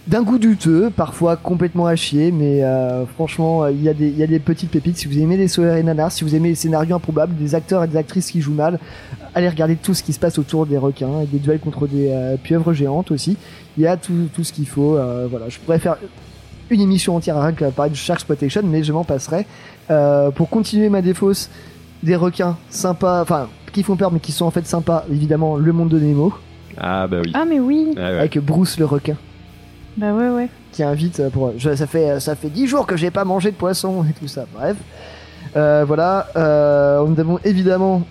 d'un goût douteux, parfois complètement à chier, mais euh, franchement, il y, a des- y a des petites pépites. Si vous aimez les soeurs et nanas, si vous aimez les scénarios improbables, des acteurs et des actrices qui jouent mal, allez regarder tout ce qui se passe autour des requins et des duels contre des euh, pieuvres géantes aussi. Il y a tout, tout ce qu'il faut. euh, voilà, je pourrais faire une émission entière à rien que parler de Shark Exploitation, mais je m'en passerai. Pour continuer ma défausse, des requins sympas, enfin qui font peur mais qui sont en fait sympas, évidemment le monde de Nemo, Ah bah oui. Ah, mais oui. Ouais. avec Bruce le requin, Bah ouais, ouais. qui invite euh, pour... je- ça fait ça fait dix jours que j'ai pas mangé de poisson et tout ça, bref. Euh, voilà, euh, nous avons évidemment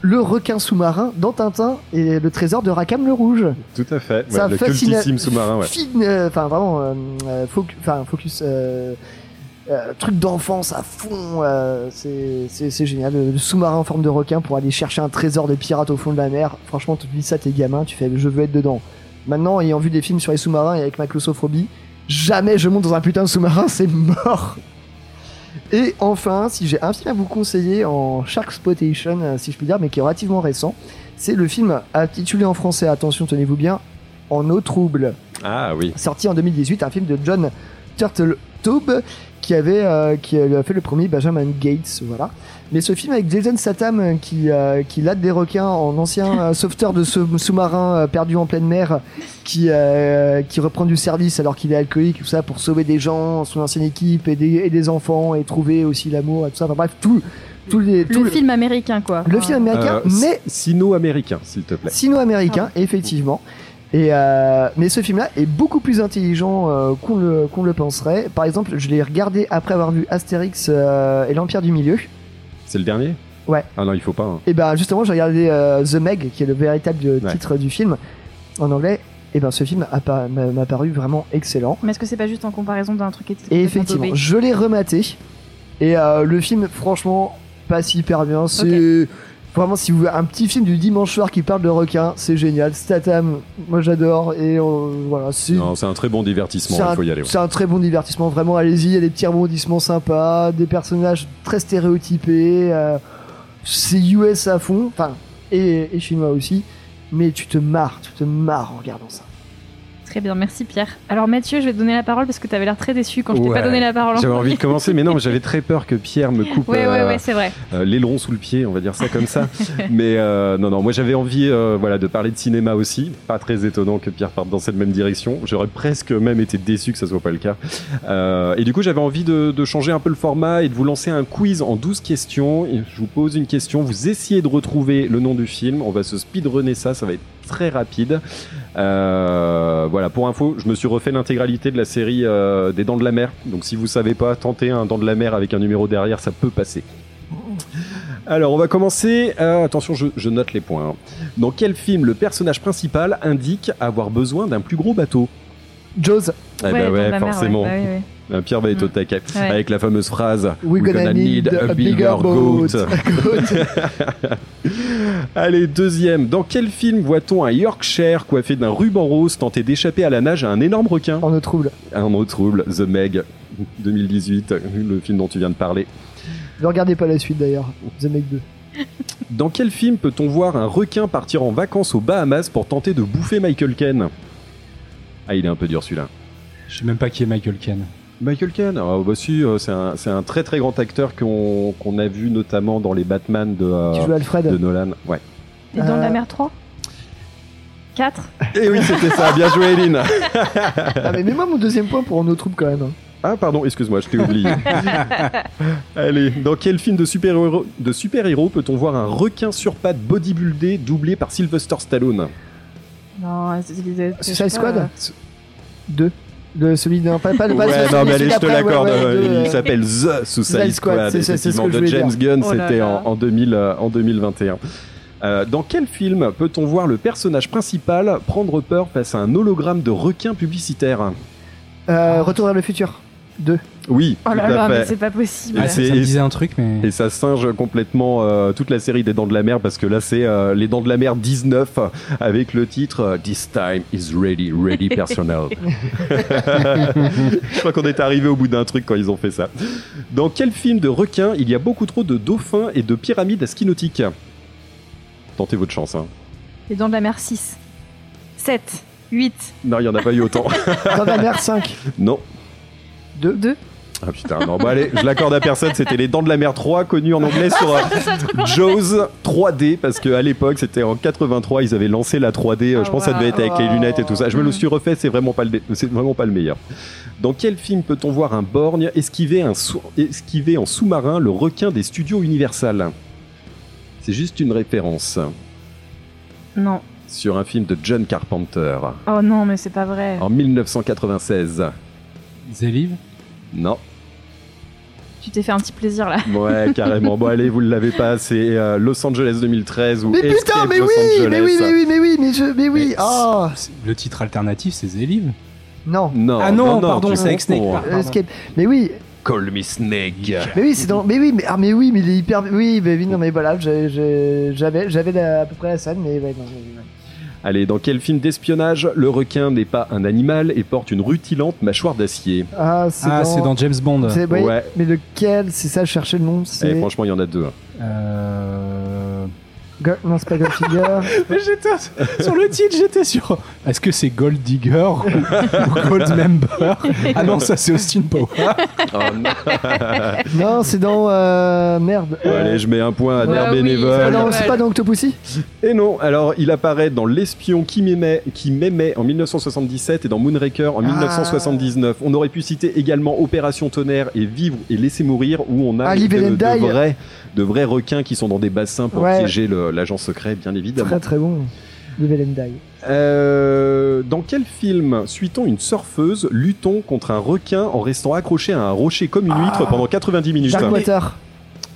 le requin sous-marin dans Tintin et le trésor de Rackham le Rouge. Tout à fait. Ouais, Ça le fascine- cultissime sous-marin, ouais. Fin- euh, Enfin, vraiment, euh, euh, foc- enfin, focus. euh, euh, truc d'enfance à fond, euh, c'est génial. Le, sous-marin en forme de requin pour aller chercher un trésor de pirate au fond de la mer. Franchement, tu te dis ça, t'es gamin, tu fais je veux être dedans. Maintenant, ayant vu des films sur les sous-marins et avec ma claustrophobie, jamais je monte dans un putain de sous-marin, c'est mort. Et enfin, si j'ai un film à vous conseiller en Shark Spotation, euh, si je puis dire, mais qui est relativement récent, c'est le film intitulé en français, attention, tenez-vous bien, En eau trouble Ah oui. sorti en 2018, un film de John Turteltaub qui avait euh, qui a fait le premier Benjamin Gates, voilà. Mais ce film avec Jason Statham euh, qui euh, qui lade des requins en ancien euh, sauveteur de sous- sous-marin euh, perdu en pleine mer, qui euh, qui reprend du service alors qu'il est alcoolique tout ça pour sauver des gens, son ancienne équipe et des, et des enfants et trouver aussi l'amour et tout ça. Enfin, bref, tout tous les tout Le film américain, quoi. le film américain, Euh, mais Sino-américain, s'il te plaît. sino-américain, effectivement. Et euh, mais ce film-là est beaucoup plus intelligent euh, qu'on le, qu'on le penserait. Par exemple, je l'ai regardé après avoir vu Astérix euh, et l'Empire du Milieu. C'est le dernier? Ouais. Ah non, il faut pas. hein. Et ben justement, j'ai regardé euh, The Meg, qui est le véritable euh, Ouais. titre du film en anglais. Et ben ce film m'a m'a paru vraiment excellent. Mais est-ce que c'est pas juste en comparaison d'un truc qui était Et effectivement, je l'ai rematé. Et euh, le film, franchement, passe hyper bien. C'est vraiment, si vous voulez un petit film du dimanche soir qui parle de requins, c'est génial. Statham, moi j'adore. Et euh, voilà, c'est. Non, c'est un très bon divertissement, il faut y aller. ouais. c'est un très bon divertissement, vraiment allez-y, il y a des petits rebondissements sympas, des personnages très stéréotypés, euh, c'est US à fond, enfin, et, et chinois aussi, mais tu te marres, tu te marres en regardant ça. Très bien, merci Pierre. Alors Mathieu, je vais te donner la parole parce que tu avais l'air très déçu quand je t'ai pas donné la parole. J'avais envie de commencer, mais non, j'avais très peur que Pierre me coupe Ouais, euh, ouais, vrai. euh, l'aileron sous le pied, on va dire ça comme ça. mais euh, non, non, moi j'avais envie euh, voilà, de parler de cinéma aussi. Pas très étonnant que Pierre parte dans cette même direction. J'aurais presque même été déçu que ça soit pas le cas. Euh, et du coup, j'avais envie de, de changer un peu le format et de vous lancer un quiz en 12 questions. Et je vous pose une question, vous essayez de retrouver le nom du film. On va se speedrunner ça, ça va être très rapide. Euh, voilà, pour info, je me suis refait l'intégralité de la série euh, des Dents de la Mer. Donc si vous savez pas, tentez un Dents de la Mer avec un numéro derrière, ça peut passer. Alors, on va commencer. Euh, attention, je, je note les points. hein. Dans quel film le personnage principal indique avoir besoin d'un plus gros bateau? Jaws. Eh ben dans ouais, mer, forcément. ouais, ouais, ouais. Euh, Pierre va être au Mm. taquet. Ouais. Avec la fameuse phrase We're gonna need a bigger boat. Allez, deuxième. Dans quel film voit-on un Yorkshire coiffé d'un ruban rose tenter d'échapper à la nage à un énorme requin? En eau trouble. Un mot trouble, The Meg, 2018, le film dont tu viens de parler. Ne regardez pas la suite d'ailleurs. The Meg 2. Dans quel film peut-on voir un requin partir en vacances aux Bahamas pour tenter de bouffer Michael Ken Ah, il est un peu dur celui-là. Je sais même pas qui est Michael Ken. Michael Ken, ah, bah si, euh, c'est un, très très grand acteur qu'on a vu notamment dans les Batman de, euh, Alfred. de Nolan. Ouais. Et dans Euh, la mer 3 4 Et oui, c'était ça, bien joué Eline Ah, mais mets-moi mon deuxième point pour eau trouble quand même. hein. Ah pardon, excuse-moi, je t'ai oublié. Allez, dans quel film de super-héros de super-héros peut-on voir un requin sur pattes bodybuildé doublé par Sylvester Stallone? Non, c'est- Suicide Squad euh, 2. De celui de. Pas, pas, pas Ouais, non mais allez, je te ouais, l'accorde. ouais, euh, de, il euh, s'appelle The Suicide Squad, Squad, c'est ça, c'est ce que de James Gunn, Oh c'était en, en 2000, euh, en 2021. Euh, dans quel film peut-on voir le personnage principal prendre peur face à un hologramme de requin publicitaire? Euh, Retour vers le futur. 2. Oui, Oh tout là à là, mais c'est pas possible. Ah, ça, me disait un truc, mais. Et ça singe complètement euh, toute la série des Dents de la Mer parce que là c'est euh, les Dents de la Mer 19 avec le titre euh, This time is ready, ready personnel. Je crois qu'on est arrivé au bout d'un truc quand ils ont fait ça. Dans quel film de requin il y a beaucoup trop de dauphins et de pyramides à ski nautique? Tentez votre chance. Hein. Et dans de la mer 6 7 8 Non, il y en a pas eu autant. Dans la mer 5. non. 2. 2 Ah putain, non, bon allez, je l'accorde à personne, c'était les Dents de la Mer 3, connu en anglais sur euh, Jaws 3D, parce qu'à l'époque, c'était en 83, ils avaient lancé la 3D, euh, je Ah, pense que ça devait être avec les wow. lunettes et tout ça. Je me le suis refait, c'est vraiment, pas le, c'est vraiment pas le meilleur. Dans quel film peut-on voir un borgne esquiver, un esquiver en sous-marin le requin des studios Universal? C'est juste une référence Non. sur un film de John Carpenter Oh non, mais c'est pas vrai. en 1996. Zéliv? Non. Tu t'es fait un petit plaisir là. Ouais, carrément. Bon, allez, vous le l'avez pas, c'est euh, Los Angeles 2013 ou Mais putain, Escape mais Los oui, Angeles. mais oui, mais oui, mais oui, mais je, mais oui. Mais Ah Le titre alternatif, c'est Zéliv. non. Non, Ah non, pardon, c'est avec Snake, pardon. Escape. Mais oui, Call me Snake. mais oui, c'est dans. Mais oui, mais ah, mais oui, mais il est hyper. Oui, mais oui, non, mais voilà, j'avais, j'avais la- à peu près la scène, mais ouais, non. mais- ouais. Allez, dans quel film d'espionnage le requin n'est pas un animal et porte une rutilante mâchoire d'acier? Ah, c'est Ah, dans. c'est dans James Bond. c'est- ouais, Ouais. Mais lequel? C'est ça, je cherchais le nom. Eh, C'est. Franchement, il y en a deux. Euh... Go- Non, c'est pas. Mais j'étais sur le titre, j'étais sûr. Est-ce que c'est Gold Digger ou, ou Gold Member? Ah non, ça c'est Austin Power. Oh, non. non, c'est dans. euh, Merde. Euh, allez, je mets un point à Ouais, oui, non, c'est pas dans Octopussy Et non, alors il apparaît dans L'espion qui m'aimait, qui m'aimait en 1977 et dans Moonraker en Ah. 1979. On aurait pu citer également Opération Tonnerre et Vivre et Laisser mourir où on a Ah, de, and de Die. De vrais requins qui sont dans des bassins pour Ouais. piéger l'agent secret, bien évidemment. Très très bon. Live and Die. Euh, dans quel film suit-on une surfeuse luttant contre un requin en restant accroché à un rocher comme une huître Ah. pendant 90 minutes? Darkwater.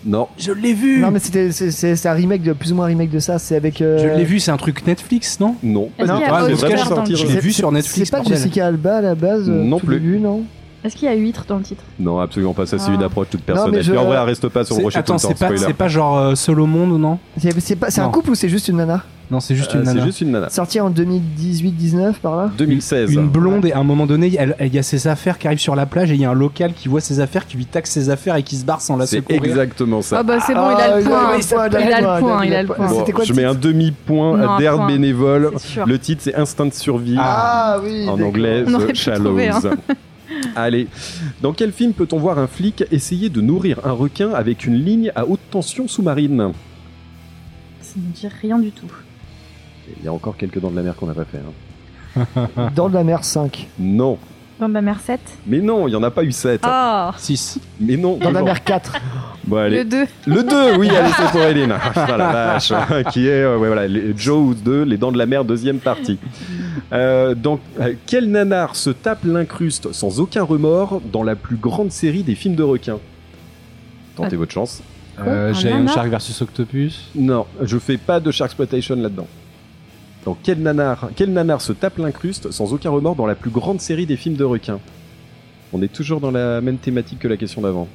Non. Je l'ai vu. Non, mais c'était, c'est, un remake de plus ou moins un remake de ça. C'est avec. euh, Je l'ai vu, c'est un truc Netflix, non? Non. Est-ce Pas qu'il du y a tout. Oscar C'est vraiment dans le sorti. Je l'ai vu sur Netflix. C'est pas. Jessica Alba à la base euh, Non plus. début, non? Est-ce qu'il y a huître dans le titre? Non, absolument pas. Ça, c'est Ah. une approche toute mais personnelle. je- Mais en vrai, elle reste pas sur le C'est- rocher Attends, tout le c'est temps. pas, spoiler. c'est pas genre euh, Seul au monde, non? C'est, c'est, pas, c'est un Non. couple ou c'est juste une nana? Non, c'est juste Euh, une c'est nana. juste une nana. Sorti en 2018-19 par là? 2016. Une blonde et à un moment donné, elle- elle- il y a ses affaires qui arrivent sur la plage et il y a un local qui voit ses affaires, qui lui taxe ses affaires et qui se barre sans la C'est secourir. exactement ça. Ah bah c'est bon, Ah, il a le il a- point. il a- Il a le point, il a le point. Bon, C'était quoi le je mets un titre demi-point Non, un point. bénévole. C'est sûr. Le titre c'est Instinct de survie. Ah oui en d'accord. anglais On aurait The pu Shallows. trouver, hein. Allez, dans quel film peut-on voir un flic essayer de nourrir un requin avec une ligne à haute tension sous-marine? Ça ne me dit rien du tout. Il y a encore quelques dents de la mer qu'on n'a pas fait. hein. Dans de la mer 5. Non, Dans la mer 7 mais non, il n'y en a pas eu 7. Ah 6. Mais non, Dans la non. mer 4. Bon, allez. Le 2 Le 2, oui, allez, c'est pour Hélène. Ah, la vache. Qui est, euh, ouais, voilà, les- Joe 2, Les Dents de la Mer, deuxième partie. Euh, donc, euh, quel nanar se tape l'incruste sans aucun remords dans la plus grande série des films de requins? Tentez votre chance. Euh, Un Shark versus Octopus. Non, je fais pas de Sharksploitation là-dedans. Quel nanar, quel nanar se tape l'incruste sans aucun remords dans la plus grande série des films de requins On est toujours dans la même thématique que la question d'avant.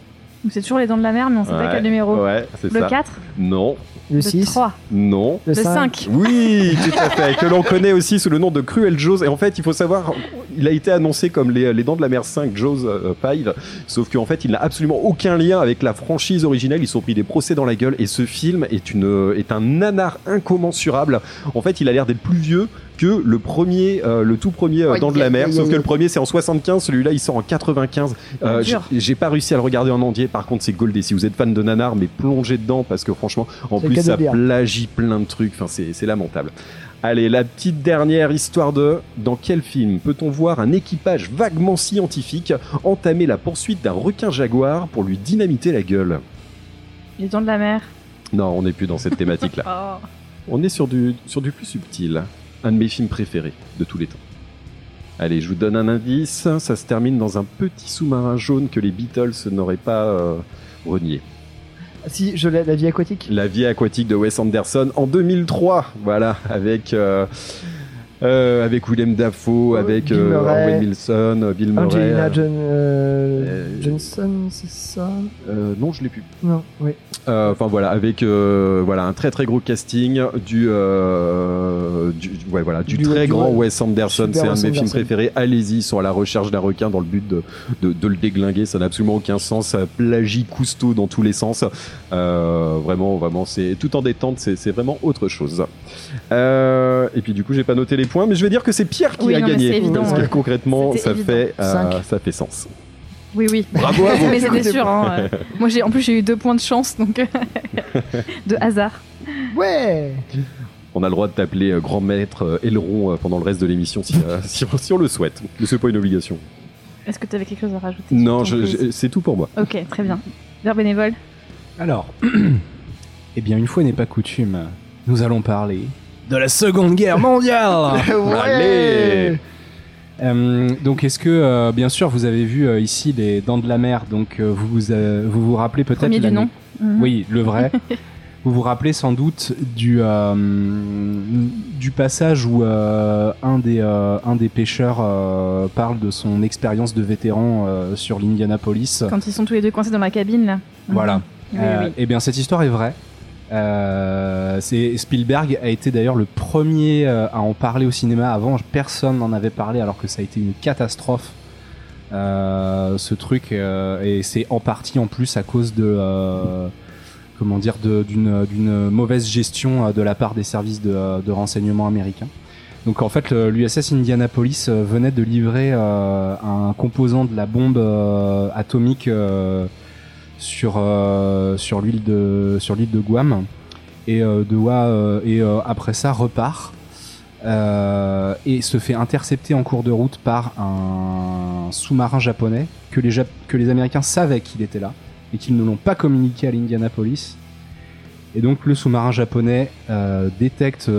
C'est toujours les dents de la mer, mais on sait pas quel numéro. Ouais, c'est Le ça. 4 Non, Le Le 6. 3 non. Le Le 5. 5 Oui, tout à fait. Que l'on connaît aussi sous le nom de Cruel Jaws. Et en fait, il faut savoir, il a été annoncé comme les, les Dents de la Mer 5, Jaws euh, 5. Sauf qu'en fait, il n'a absolument aucun lien avec la franchise originelle. Ils se sont pris des procès dans la gueule. Et ce film est, une, est un nanar incommensurable. En fait, il a l'air d'être plus vieux que le premier, euh, le tout premier euh, Dents de la Mer. Sauf que le premier, c'est en 75. Celui-là, il sort en 95. Euh, j'ai pas réussi à le regarder en entier. Par contre, c'est goldé. Si vous êtes fan de nanar, mais plongez dedans parce que franchement, en plus, ça plagie plein de trucs. Enfin, c'est c'est lamentable. Allez, la petite dernière histoire de dans quel film peut-on voir un équipage vaguement scientifique entamer la poursuite d'un requin jaguar pour lui dynamiter la gueule? Les dents de la mer. Non, on n'est plus dans cette thématique-là. Oh. On est sur du, sur du plus subtil. Un de mes films préférés de tous les temps. Allez, je vous donne un indice. Ça se termine dans un petit sous-marin jaune que les Beatles n'auraient pas euh, renié. Si, je l'ai, la vie aquatique. La vie aquatique de Wes Anderson en 2003. Voilà, avec, euh, euh, avec Willem Dafoe, avec Bill euh, Murray. Wilson, euh, Bill Murray. Angelina euh, John, euh, Johnson, c'est ça? Euh, non, je l'ai plus. Non, oui. Euh, Enfin voilà, avec euh, voilà un très très gros casting du euh, du, ouais, voilà du, Du- très grand. Wes Anderson. C'est un de mes films préférés. Allez-y, ils sont à la recherche d'un requin dans le but de, de, de le déglinguer. Ça n'a absolument aucun sens. Ça plagie Cousteau dans tous les sens. Euh, vraiment, vraiment, c'est tout en détente. C'est vraiment autre chose. Euh, et puis du coup, j'ai pas noté les points, mais je vais dire que c'est Pierre qui Oui, a non, gagné c'est évident, parce que ouais. concrètement, C'était ça évident. fait euh, ça fait sens. Oui, oui. Bravo à vous. Mais c'était sûr. Hein. Moi, j'ai, en plus, j'ai eu deux points de chance, donc de hasard. Ouais On a le droit de t'appeler grand maître aileron pendant le reste de l'émission si, si, on- si on le souhaite. Mais c'est pas une obligation. Est-ce que tu avais quelque chose à rajouter Non, c'est tout pour moi. Ok, très bien. Vers bénévole. Alors, eh bien, une fois n'est pas coutume, nous allons parler de la Seconde Guerre mondiale. Allez Euh, donc, est-ce que, euh, bien sûr, vous avez vu euh, ici les Dents de la Mer, donc euh, vous, vous, euh, vous vous rappelez peut-être Premier du nom. Mhm. Oui, le vrai. vous vous rappelez sans doute du, euh, du passage où euh, un, des, euh, un des pêcheurs euh, parle de son expérience de vétéran euh, sur l'Indianapolis. Quand ils sont tous les deux coincés dans la cabine, là. Voilà. Mhm. Oui, oui. Eh bien, cette histoire est vraie. Euh, Spielberg a été d'ailleurs le premier euh, à en parler au cinéma. Avant, personne n'en avait parlé, alors que ça a été une catastrophe. euh, ce truc, euh, et c'est en partie en plus à cause de euh, comment dire d'une mauvaise gestion euh, de la part des services de, de renseignement américains. Donc en fait, l'USS Indianapolis venait de livrer un composant de la bombe atomique sur euh, sur l'île de sur l'île de Guam et euh, euh, et après ça repart et se fait intercepter en cours de route par un sous-marin japonais que les que les Américains savaient qu'il était là et qu'ils ne l'ont pas communiqué à l'Indianapolis. Et donc le sous-marin japonais détecte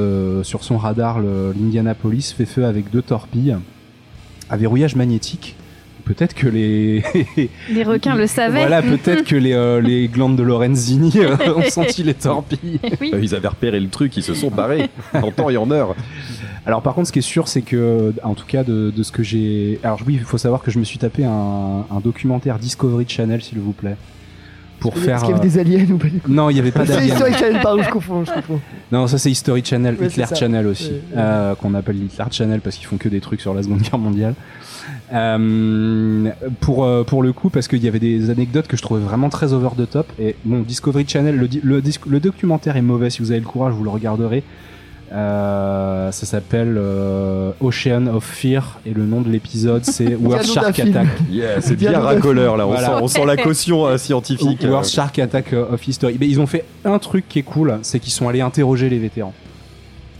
sur son radar l'Indianapolis, fait feu avec deux torpilles à verrouillage magnétique. Peut-être que les Les requins le savaient. voilà, peut-être que les, euh, les glandes de Lorenzini euh, ont senti les torpilles. oui. Euh, Ils avaient repéré le truc, ils se sont barrés en temps et en heure. Alors par contre, ce qui est sûr, c'est que, en tout cas, de, de ce que j'ai... Alors oui, il faut savoir que je me suis tapé un, un documentaire Discovery Channel, s'il vous plaît, pour Est-ce faire. qu'il y avait euh, des aliens ou pas du coup Non, il y avait pas C'est d'aliens. History Channel, pardon, je confonds, je confonds. Non, ça c'est History Channel, Ouais, Hitler c'est. Channel aussi, Ouais, ouais. euh, qu'on appelle Hitler Channel parce qu'ils font que des trucs sur la Seconde Guerre mondiale. Euh, pour euh, pour le coup, parce qu'il y avait des anecdotes que je trouvais vraiment très over the top. Et bon, Discovery Channel, le, le, le documentaire est mauvais. Si vous avez le courage, vous le regarderez. Euh, ça s'appelle euh, Ocean of Fear et le nom de l'épisode c'est World Shark. Attack. Yeah, c'est Bien bien le racoleur là, on, Voilà. sent, on sent la caution euh, scientifique. World Shark Attack of History. Mais ils ont fait un truc qui est cool, c'est qu'ils sont allés interroger les vétérans.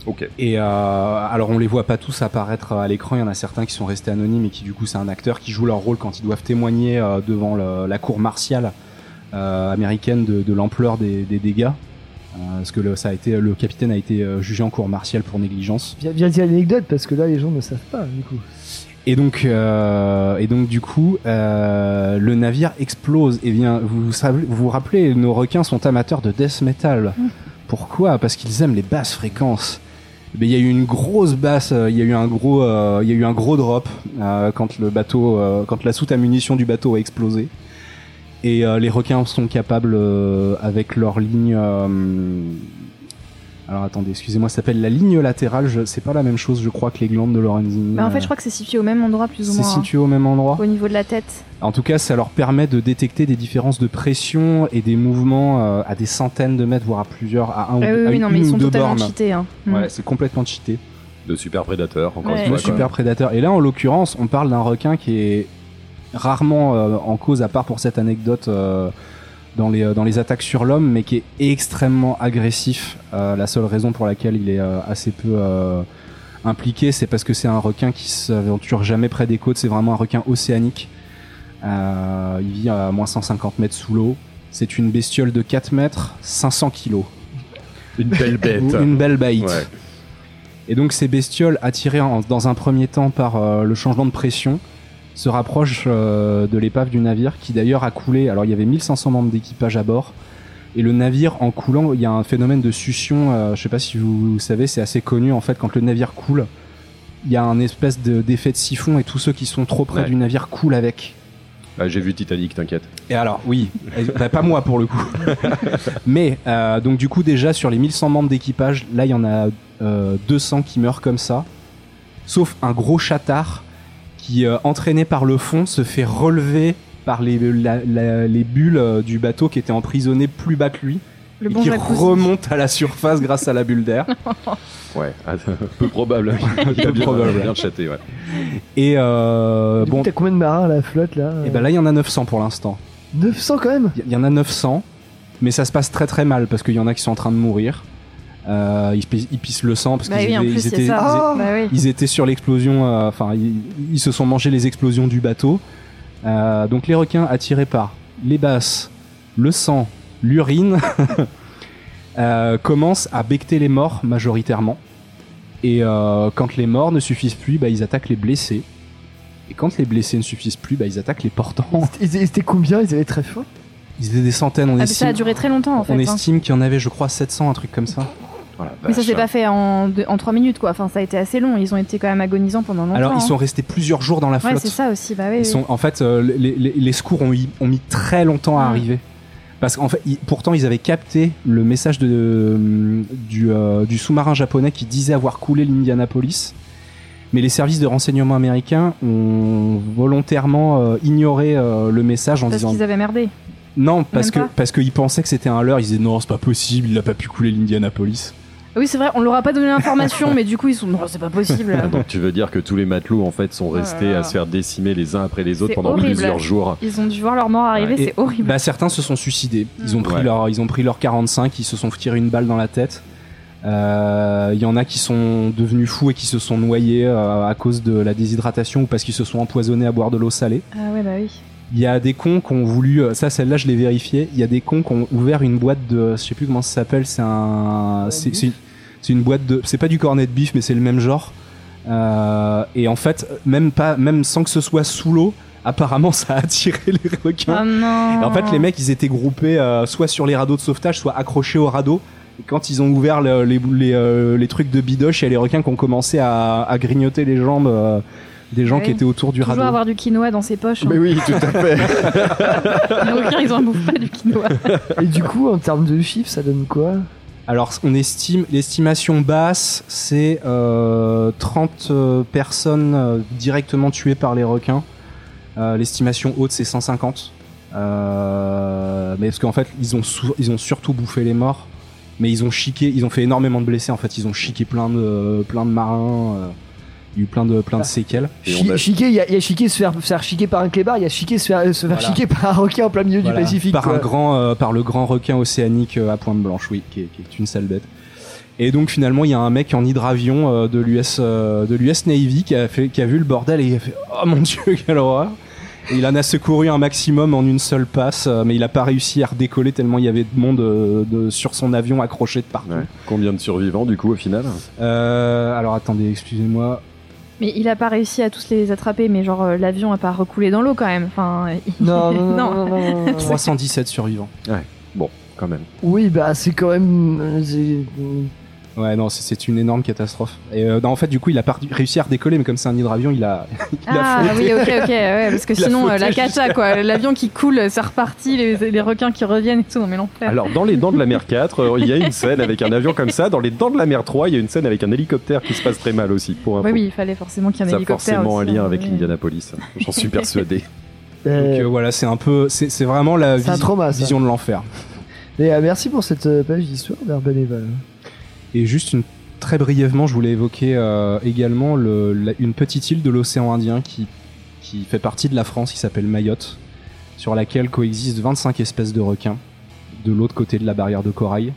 Ok. Et euh, alors on les voit pas tous apparaître à l'écran, il y en a certains qui sont restés anonymes et qui du coup c'est un acteur qui joue leur rôle quand ils doivent témoigner euh, devant le- la cour martiale euh, américaine de, de l'ampleur des, des dégâts. Euh, parce que le, ça a été, le capitaine a été euh, jugé en cour martiale pour négligence. Viens, viens dire l'anecdote parce que là les gens ne savent pas du coup. Et donc, euh, et donc du coup, euh, le navire explose. Et bien, vous savez, vous vous rappelez, nos requins sont amateurs de death metal. Pourquoi? Parce qu'ils aiment les basses fréquences. Mais il y a eu une grosse basse, euh, il y a eu un gros, euh, il y a eu un gros drop euh, quand le bateau, quand la soute à munitions du bateau a explosé. Et les requins sont capables, avec leur ligne. Euh, alors attendez, excusez-moi, ça s'appelle la ligne latérale. Je, c'est pas la même chose, je crois, que les glandes de Lorenzini. Bah, en fait, Euh, je crois que c'est situé au même endroit, plus ou c'est moins. hein, situé au même endroit. au niveau de la tête. En tout cas, ça leur permet de détecter des différences de pression et des mouvements euh, à des centaines de mètres, voire à plusieurs, à un ou Ah deux- oui, à oui, une non, mais ils ou sont deux totalement bornes. cheatés. Hein. Mm. Ouais, c'est complètement cheaté. De super prédateurs, encore Ouais. une fois. quoi. super prédateur. Et là, en l'occurrence, on parle d'un requin qui est rarement euh, en cause, à part pour cette anecdote euh, dans, les, dans les attaques sur l'homme, mais qui est extrêmement agressif. Euh, la seule raison pour laquelle il est euh, assez peu euh, impliqué, c'est parce que c'est un requin qui s'aventure jamais près des côtes. C'est vraiment un requin océanique. Euh, il vit à moins 150 mètres sous l'eau. C'est une bestiole de 4 mètres, 500 kilos. Une belle bête. Une belle bite. Ouais. Et donc ces bestioles, attirées en- dans un premier temps par euh, le changement de pression, se rapprochent euh, de l'épave du navire, qui d'ailleurs a coulé. Alors il y avait 1500 membres d'équipage à bord. Et le navire, en coulant, il y a un phénomène de succion. euh, je sais pas si vous, savez, c'est assez connu en fait. Quand le navire coule, il y a un espèce de- d'effet de siphon et tous ceux qui sont trop près Ouais. du navire coulent avec. Ah, J'ai vu Titanic, t'inquiète. Et alors, oui, bah, pas moi pour le coup. Mais euh, donc du coup déjà sur les 1100 membres d'équipage, là il y en a euh, 200 qui meurent comme ça, sauf un gros chatard qui, euh, entraîné par le fond, se fait relever par les, la- la- les bulles euh, du bateau qui étaient emprisonnées plus bas que lui, Le et bon qui jacuzzi. remonte à la surface grâce à la bulle d'air. Ouais, ah, peu probable. Il a Peu bien, probable. bien chatté, ouais. Et euh, bon, T'as combien de marins à la flotte là et ben là il y en a 900 pour l'instant. 900 quand même? Il y en a 900, mais ça se passe très très mal parce qu'il y en a qui sont en train de mourir. Euh, ils, pi- ils pissent le sang parce Bah qu'ils oui, étaient, plus, ils c'est étaient- ça. Oh Bah oui. ils étaient sur l'explosion, euh, enfin ils, ils se sont mangés les explosions du bateau. Euh, donc les requins attirés par les basses, le sang, l'urine, euh, commencent à becter les morts majoritairement. Et euh, quand les morts ne suffisent plus, bah, ils attaquent les blessés. Et quand les blessés ne suffisent plus, bah, ils attaquent les portants. Ils ils étaient combien? Ils avaient très faim? Ils étaient des centaines, on Ah, ça a estime, duré très longtemps en fait. on hein. estime qu'il y en avait, je crois, 700, un truc comme ça. Voilà, Mais ça s'est pas fait en, deux- en 3 minutes quoi. Enfin, ça a été assez long. Ils ont été quand même agonisants pendant longtemps. Alors ils hein. sont restés plusieurs jours dans la Ouais, flotte. c'est ça aussi. Bah oui. Ils oui. sont, en fait, euh, les, les- les secours ont, mis très longtemps à arriver. Parce qu'en fait, ils- pourtant, ils avaient capté le message de, euh, du, euh, du sous-marin japonais qui disait avoir coulé l'Indianapolis. Mais les services de renseignement américains ont volontairement euh, ignoré le message en Parce disant qu'ils avaient merdé. non parce Même que pas parce qu'ils pensaient que c'était un leurre. Ils disaient non, c'est pas possible, il a pas pu couler l'Indianapolis. Oui, c'est vrai. On leur a pas donné l'information, mais du coup, ils sont non, c'est pas possible. Ah, Donc tu veux dire que tous les matelots en fait sont là restés à se faire décimer les uns après les autres pendant horrible. plusieurs jours. Ils ont dû voir leur mort arriver. Ouais. C'est horrible. Bah, certains se sont suicidés. Ils ont pris Ouais. leur, ils ont pris leur 45, ils se sont tiré une balle dans la tête. Euh, Il y en a qui sont devenus fous et qui se sont noyés euh, à cause de la déshydratation ou parce qu'ils se sont empoisonnés à boire de l'eau salée. Ah ouais, bah oui. Il y a des cons qui ont voulu, euh, ça celle-là je l'ai vérifié, il y a des cons qui ont ouvert une boîte de, je sais plus comment ça s'appelle, c'est un, c'est c'est- une boîte de, c'est pas du cornet de bif mais c'est le même genre. Euh, et en fait, même pas, même sans que ce soit sous l'eau, apparemment ça a attiré les requins. Ah non. Et en fait, les mecs, ils étaient groupés euh, soit sur les radeaux de sauvetage, soit accrochés au radeau. Et quand ils ont ouvert le- les, les, euh, les trucs de bidoche, il y a les requins qui ont commencé à, à grignoter les jambes euh, des gens Ouais. qui étaient autour du Toujours radeau. avoir du quinoa dans ses poches. hein. Mais oui, tout à fait. Les requins, ils en bouffent pas du quinoa. Et du coup, en termes de chiffres, ça donne quoi? Alors, on estime, l'estimation basse, c'est euh, 30 euh, personnes euh, directement tuées par les requins. Euh, L'estimation haute, c'est 150. Euh, mais parce qu'en fait, ils ont, ils ont surtout bouffé les morts, mais ils ont chiqué, ils ont fait énormément de blessés. En fait, ils ont chiqué plein de, plein de marins. Il y a eu plein de, plein de séquelles. Et on Chi- a- Chiquer, il y a, chiquer se faire, chiquer par un clébard, il y a chiquer se faire, se faire Voilà. chiquer par un requin en plein milieu Voilà, du Pacifique. par quoi. un grand euh, par le grand requin océanique euh, à pointe blanche oui qui est, qui est une sale bête et donc finalement il y a un mec en hydravion euh, de l'US euh, de l'US Navy qui a fait qui a vu le bordel et il a fait oh mon dieu quelle horreur et il en a secouru un maximum en une seule passe euh, mais il a pas réussi à redécoller tellement il y avait de monde euh, de, sur son avion accroché de partout Ouais. Combien de survivants du coup au final? Euh, alors attendez excusez-moi Mais il a pas réussi à tous les attraper, mais genre euh, l'avion a pas recoulé dans l'eau quand même. Enfin, il- Non, non, non, Non. non, non, non, non. 317 survivants Bon, quand même. Oui, bah c'est quand même. Ouais non c'est- une énorme catastrophe et euh, non, en fait du coup il a réussi à redécoller mais comme c'est un hydravion il a il a Ah oui, ok, ok, ouais, parce que Il a sinon, euh, la cata, quoi. L'avion qui coule, c'est reparti, les, les requins qui reviennent et tout, non mais l'enfer. Alors, dans Les Dents de la Mer 4, euh, il y a une scène avec un avion comme ça. Dans Les Dents de la Mer 3, il y a une scène avec un hélicoptère qui se passe très mal aussi. Pour info. Oui, oui, il fallait forcément qu'il y ait un Ça a hélicoptère. forcément aussi, un lien hein, avec l'Indianapolis. J'en suis persuadé. Donc euh, voilà, c'est un peu, c'est c'est vraiment la C'est un visi- trauma, ça. vision de l'enfer. mais, euh, merci pour cette euh, page d'histoire d'Urban Eval. Et juste très brièvement, je voulais évoquer euh, également une petite île de l'océan Indien qui, qui fait partie de la France, qui s'appelle Mayotte, sur laquelle coexistent 25 espèces de requins de l'autre côté de la barrière de corail.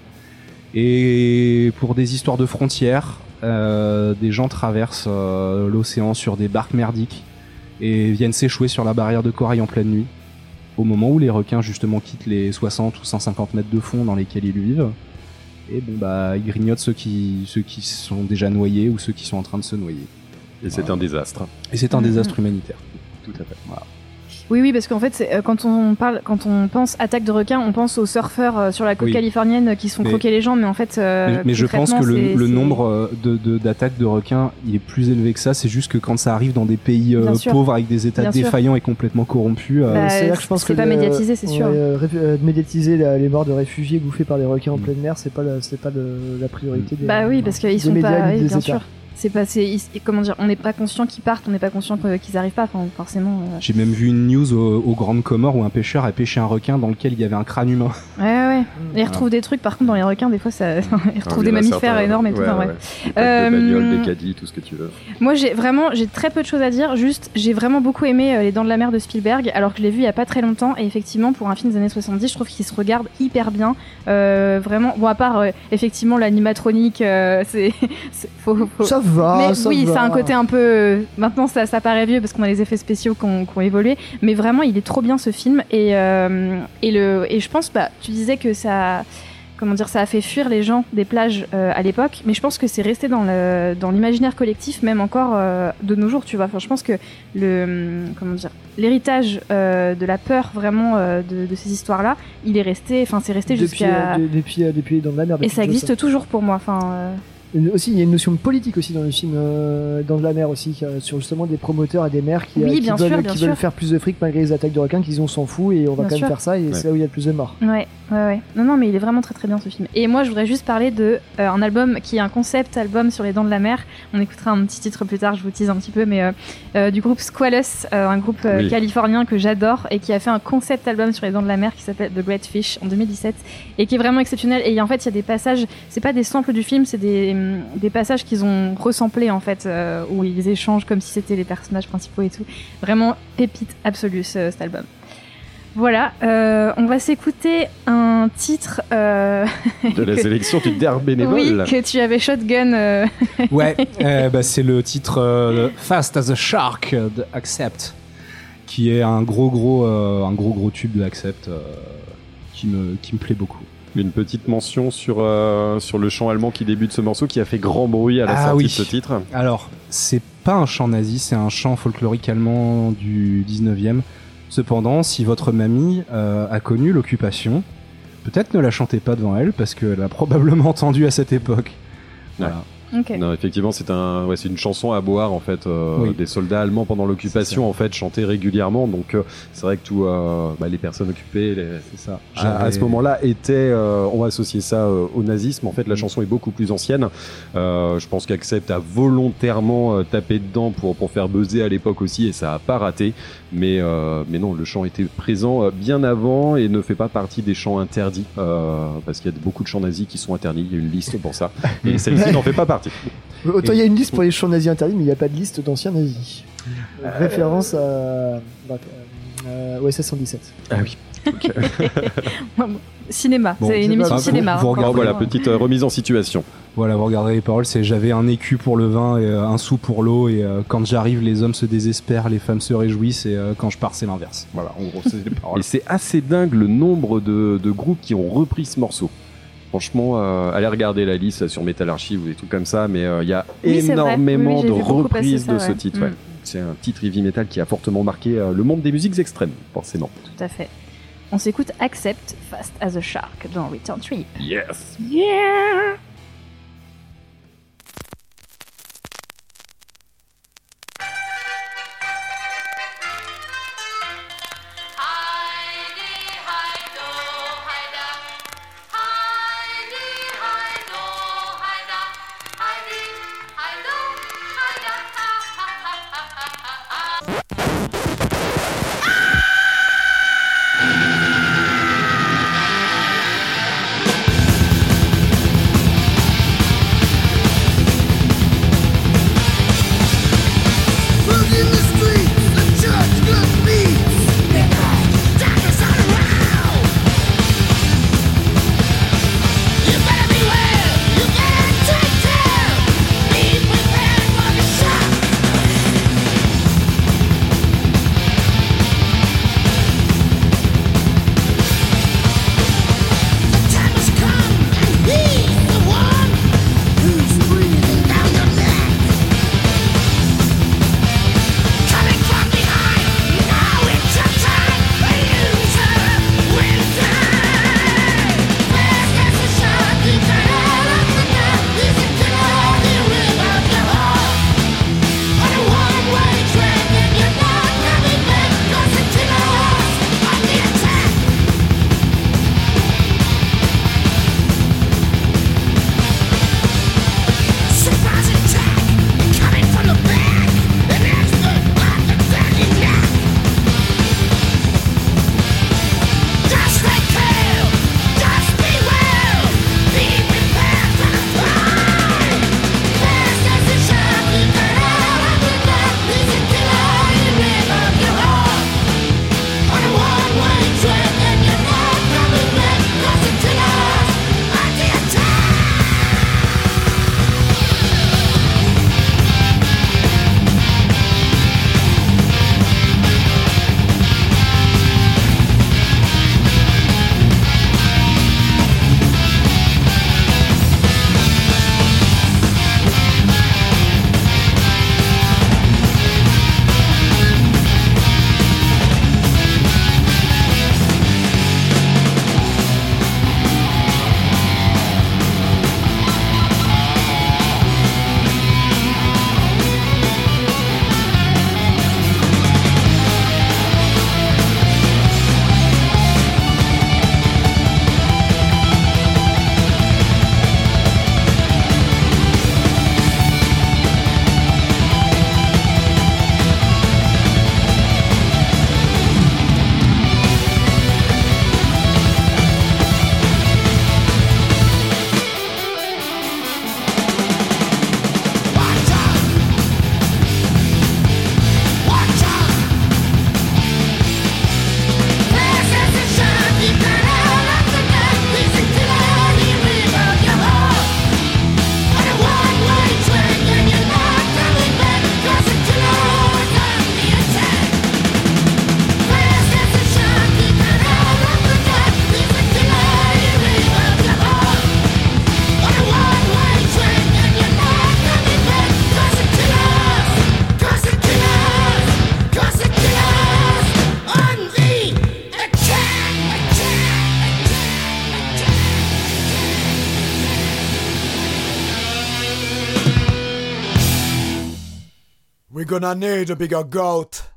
Et pour des histoires de frontières, euh, des gens traversent euh, l'océan sur des barques merdiques et viennent s'échouer sur la barrière de corail en pleine nuit, au moment où les requins justement quittent les 60 ou 150 mètres de fond dans lesquels ils vivent. Et bon bah ils grignotent ceux qui, ceux qui sont déjà noyés ou ceux qui sont en train de se noyer. Et c'est un désastre. Et c'est un Mhm. désastre humanitaire. Tout à fait. Oui, oui, parce qu'en fait, c'est, euh, quand on parle, quand on pense attaque de requins, on pense aux surfeurs euh, sur la côte Oui. californienne qui se font Mais- croquer les gens, mais en fait, euh, mais mais je pense que le, c'est- le c'est- nombre euh, de- de- d'attaques de, requins il est plus élevé que ça. C'est juste que quand ça arrive dans des pays euh, pauvres avec des états Bien sûr. défaillants et complètement corrompus, euh, Bah, C'est-à-dire que je pense c'est que pas médiatisé, c'est sûr. ouais, médiatiser la- les morts de réfugiés bouffés par des requins en Mm. pleine mer, c'est pas, la- c'est pas le- la priorité des. Bah oui, parce qu'ils sont médias pas, bien sûr. C'est pas, c'est, ils- comment dire, on n'est pas conscient qu'ils partent, on n'est pas conscient qu'ils arrivent pas, enfin, forcément. euh. j'ai même vu une news au, au Grandes Comores où un pêcheur a pêché un requin dans lequel il y avait un crâne humain. Ouais, ouais, ouais. Et ils retrouvent des trucs, par contre, dans les requins, des fois, ça, ils retrouvent Ah, il y des mammifères certains, énormes et tout. ouais, enfin, ouais. Des plaques de Euh, des caddies, tout ce que tu veux. Moi, j'ai vraiment, j'ai très peu de choses à dire. Juste, j'ai vraiment beaucoup aimé euh, Les Dents de la Mer de Spielberg, alors que je l'ai vu il y a pas très longtemps. Et effectivement, pour un film des années 70, je trouve qu'il se regarde hyper bien. Euh, vraiment, bon, à part euh, effectivement l'animatronique, euh, c'est, c'est- faut, faut- Ça va, mais ça oui, va. c'est un côté un peu. euh, Maintenant, ça, ça paraît vieux parce qu'on a les effets spéciaux qui ont, qui ont évolué. Mais vraiment, il est trop bien ce film. Et, euh, et, le, et je pense, bah, tu disais que ça. Comment dire, ça a fait fuir les gens des plages euh, à l'époque, mais je pense que c'est resté dans le dans l'imaginaire collectif, même encore euh, de nos jours, tu vois. Enfin, je pense que le hum, comment dire, l'héritage euh, de la peur vraiment euh, de, de ces histoires-là, il est resté, enfin, c'est resté depuis, jusqu'à euh, de- depuis, depuis dans la mer. et ça existe toujours pour moi. Enfin, Aussi, il y a une notion politique aussi dans le film euh, Dans de la mer aussi, euh, sur justement des promoteurs et des maires qui, Oui, euh, qui bien veulent, sûr, qui veulent faire plus de fric malgré les attaques de requins, qu'ils disent on s'en fout et on va Bien quand sûr. même faire ça et Ouais. c'est là où il y a le plus de morts. Ouais, ouais, ouais. Non, non, mais il est vraiment très très bien ce film. Et moi, je voudrais juste parler de euh, un album qui est un concept album sur les dents de la mer. On écoutera un petit titre plus tard, je vous tease un petit peu, mais euh, euh, du groupe Squalus, euh, un groupe euh, Oui. californien que j'adore et qui a fait un concept album sur les dents de la mer qui s'appelle The Great Fish en 2017 et qui est vraiment exceptionnel. Et en fait, il y a des passages, c'est pas des samples du film, c'est des, des passages qu'ils ont resamplés en fait, euh, où ils échangent comme si c'était les personnages principaux et tout. Vraiment pépite absolue ce- cet album. Voilà, euh, on va s'écouter un titre euh, De la que- sélection du Der oui, bénévole. que tu avais shotgun. euh, Ouais, euh, bah, c'est le titre euh, Fast as a Shark de Accept, qui est un gros gros euh, un gros gros tube de Accept euh, qui me qui me plaît beaucoup. Une petite mention sur, euh, sur le chant allemand qui débute ce morceau qui a fait grand bruit à la Ah sortie oui. de ce titre. Alors, c'est pas un chant nazi, c'est un chant folklorique allemand du 19e. Cependant, si votre mamie euh, a connu l'occupation, peut-être ne la chantez pas devant elle parce qu'elle a probablement entendu à cette époque. Voilà. Non, effectivement, c'est un, ouais, c'est une chanson à boire en fait. euh, Oui. Des soldats allemands pendant l'occupation en fait chantaient régulièrement. Donc euh, c'est vrai que tout, euh, bah, les personnes occupées, les- C'est ça. à, à ce moment-là étaient, euh, on va associer ça euh, au nazisme. En fait, la Mm. chanson est beaucoup plus ancienne. Euh, je pense qu'Accept a volontairement euh, tapé dedans pour pour faire buzzer à l'époque aussi, et ça a pas raté. Mais euh, mais non, le chant était présent euh, bien avant et ne fait pas partie des chants interdits euh, parce qu'il y a beaucoup de chants nazis qui sont interdits. Il y a une liste pour ça, et celle-ci n'en fait pas partie. Autant il y a une liste pour les chants nazis interdits, mais il n'y a pas de liste d'anciens nazis. Référence à. bah, euh, OSS 117. Ah oui. Cinéma, Bon, c'est une émission pas- cinéma. vous hein, regardez- voilà, petite euh, remise en situation. Voilà, vous regarderez les paroles, c'est j'avais un écu pour le vin et euh, un sou pour l'eau et euh, quand j'arrive les hommes se désespèrent, les femmes se réjouissent et euh, quand je pars c'est l'inverse. Voilà, en gros c'est les paroles. Et c'est assez dingue le nombre de, de groupes qui ont repris ce morceau. Franchement, euh, allez regarder la liste sur Metal Archive ou des trucs comme ça, mais euh, il y a Oui, énormément Oui, oui, j'ai de reprises ça, de ce ouais. titre. Mm. ouais. C'est un titre heavy metal qui a fortement marqué euh, le monde des musiques extrêmes, forcément. Tout à fait. On s'écoute Accept Fast as a Shark dans Return Trip. Yes Yeah gonna need a bigger goat.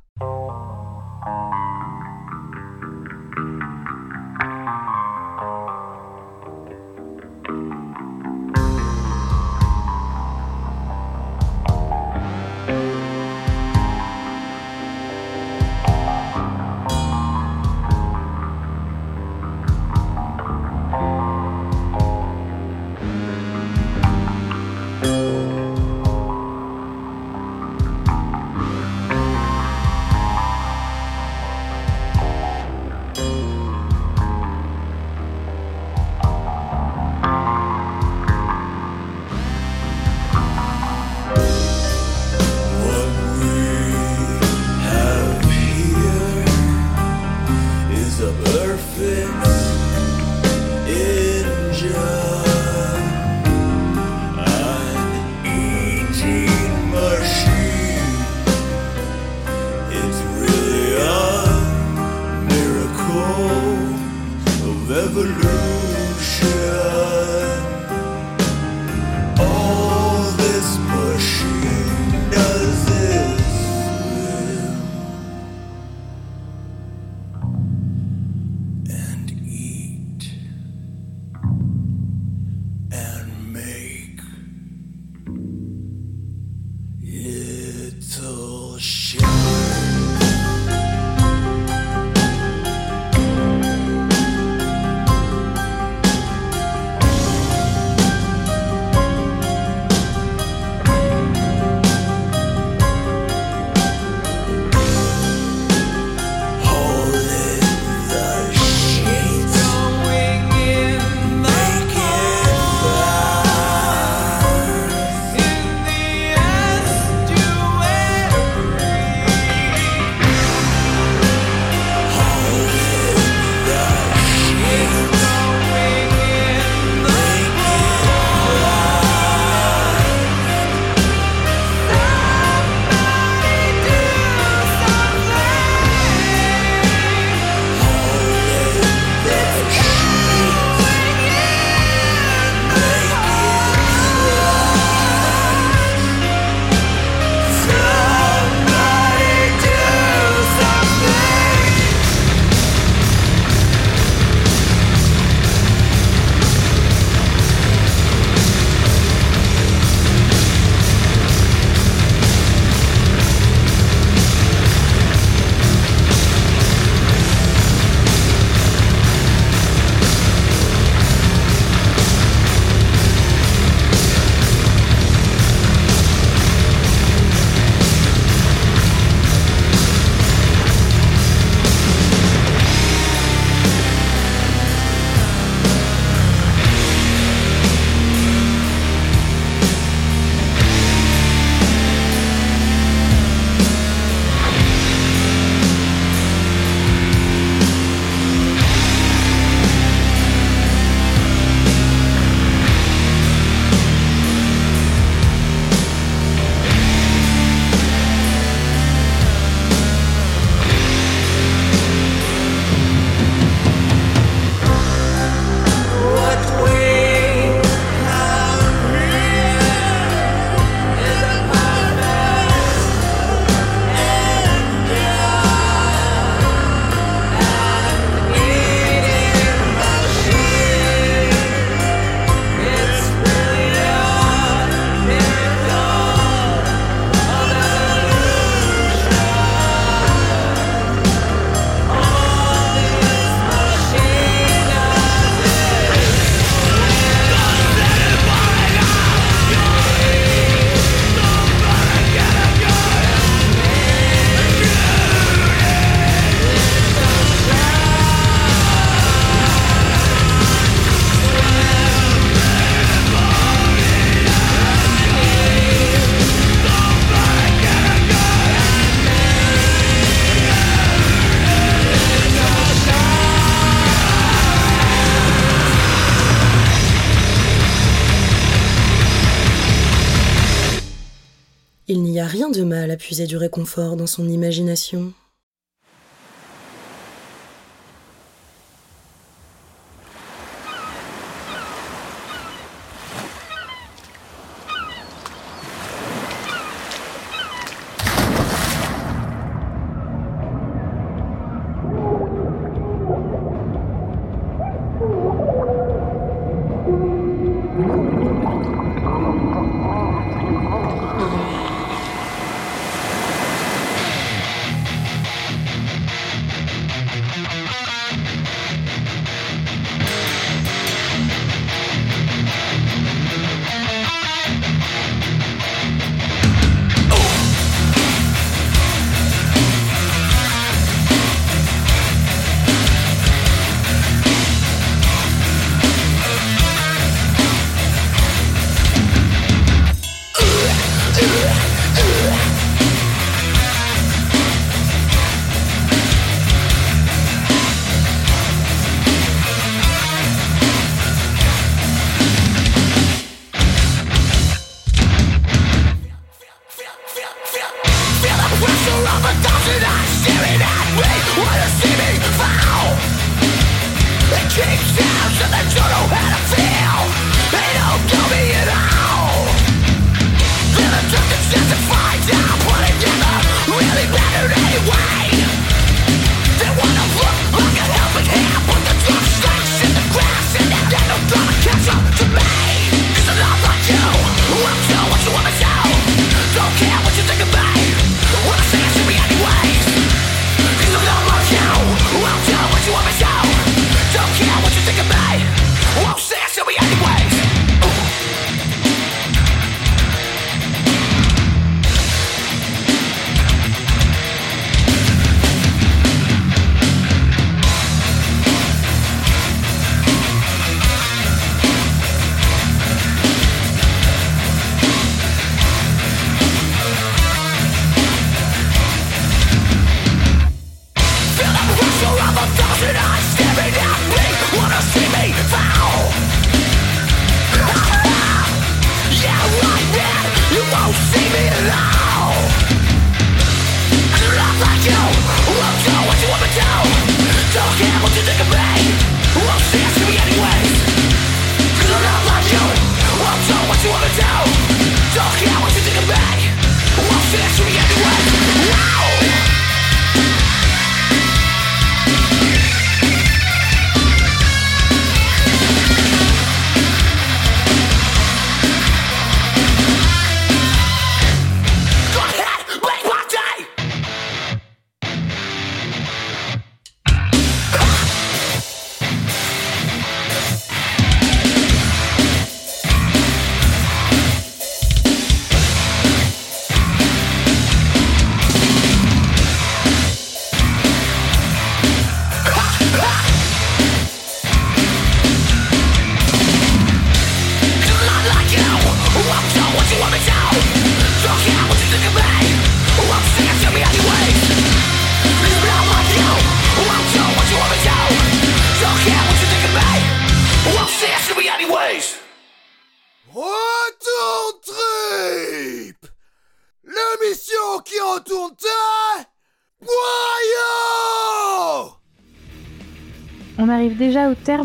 du réconfort dans son imagination.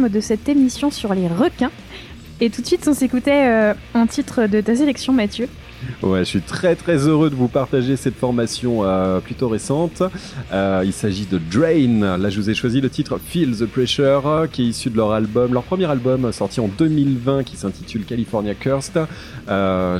De cette émission sur les requins. Et tout de suite, on s'écoutait euh, un titre de ta sélection, Mathieu. Ouais, je suis très très heureux de vous partager cette formation euh, plutôt récente. Euh, il s'agit de Drain. Là, je vous ai choisi le titre Feel the Pressure, qui est issu de leur album, leur premier album euh, sorti en 2020, qui s'intitule California Cursed,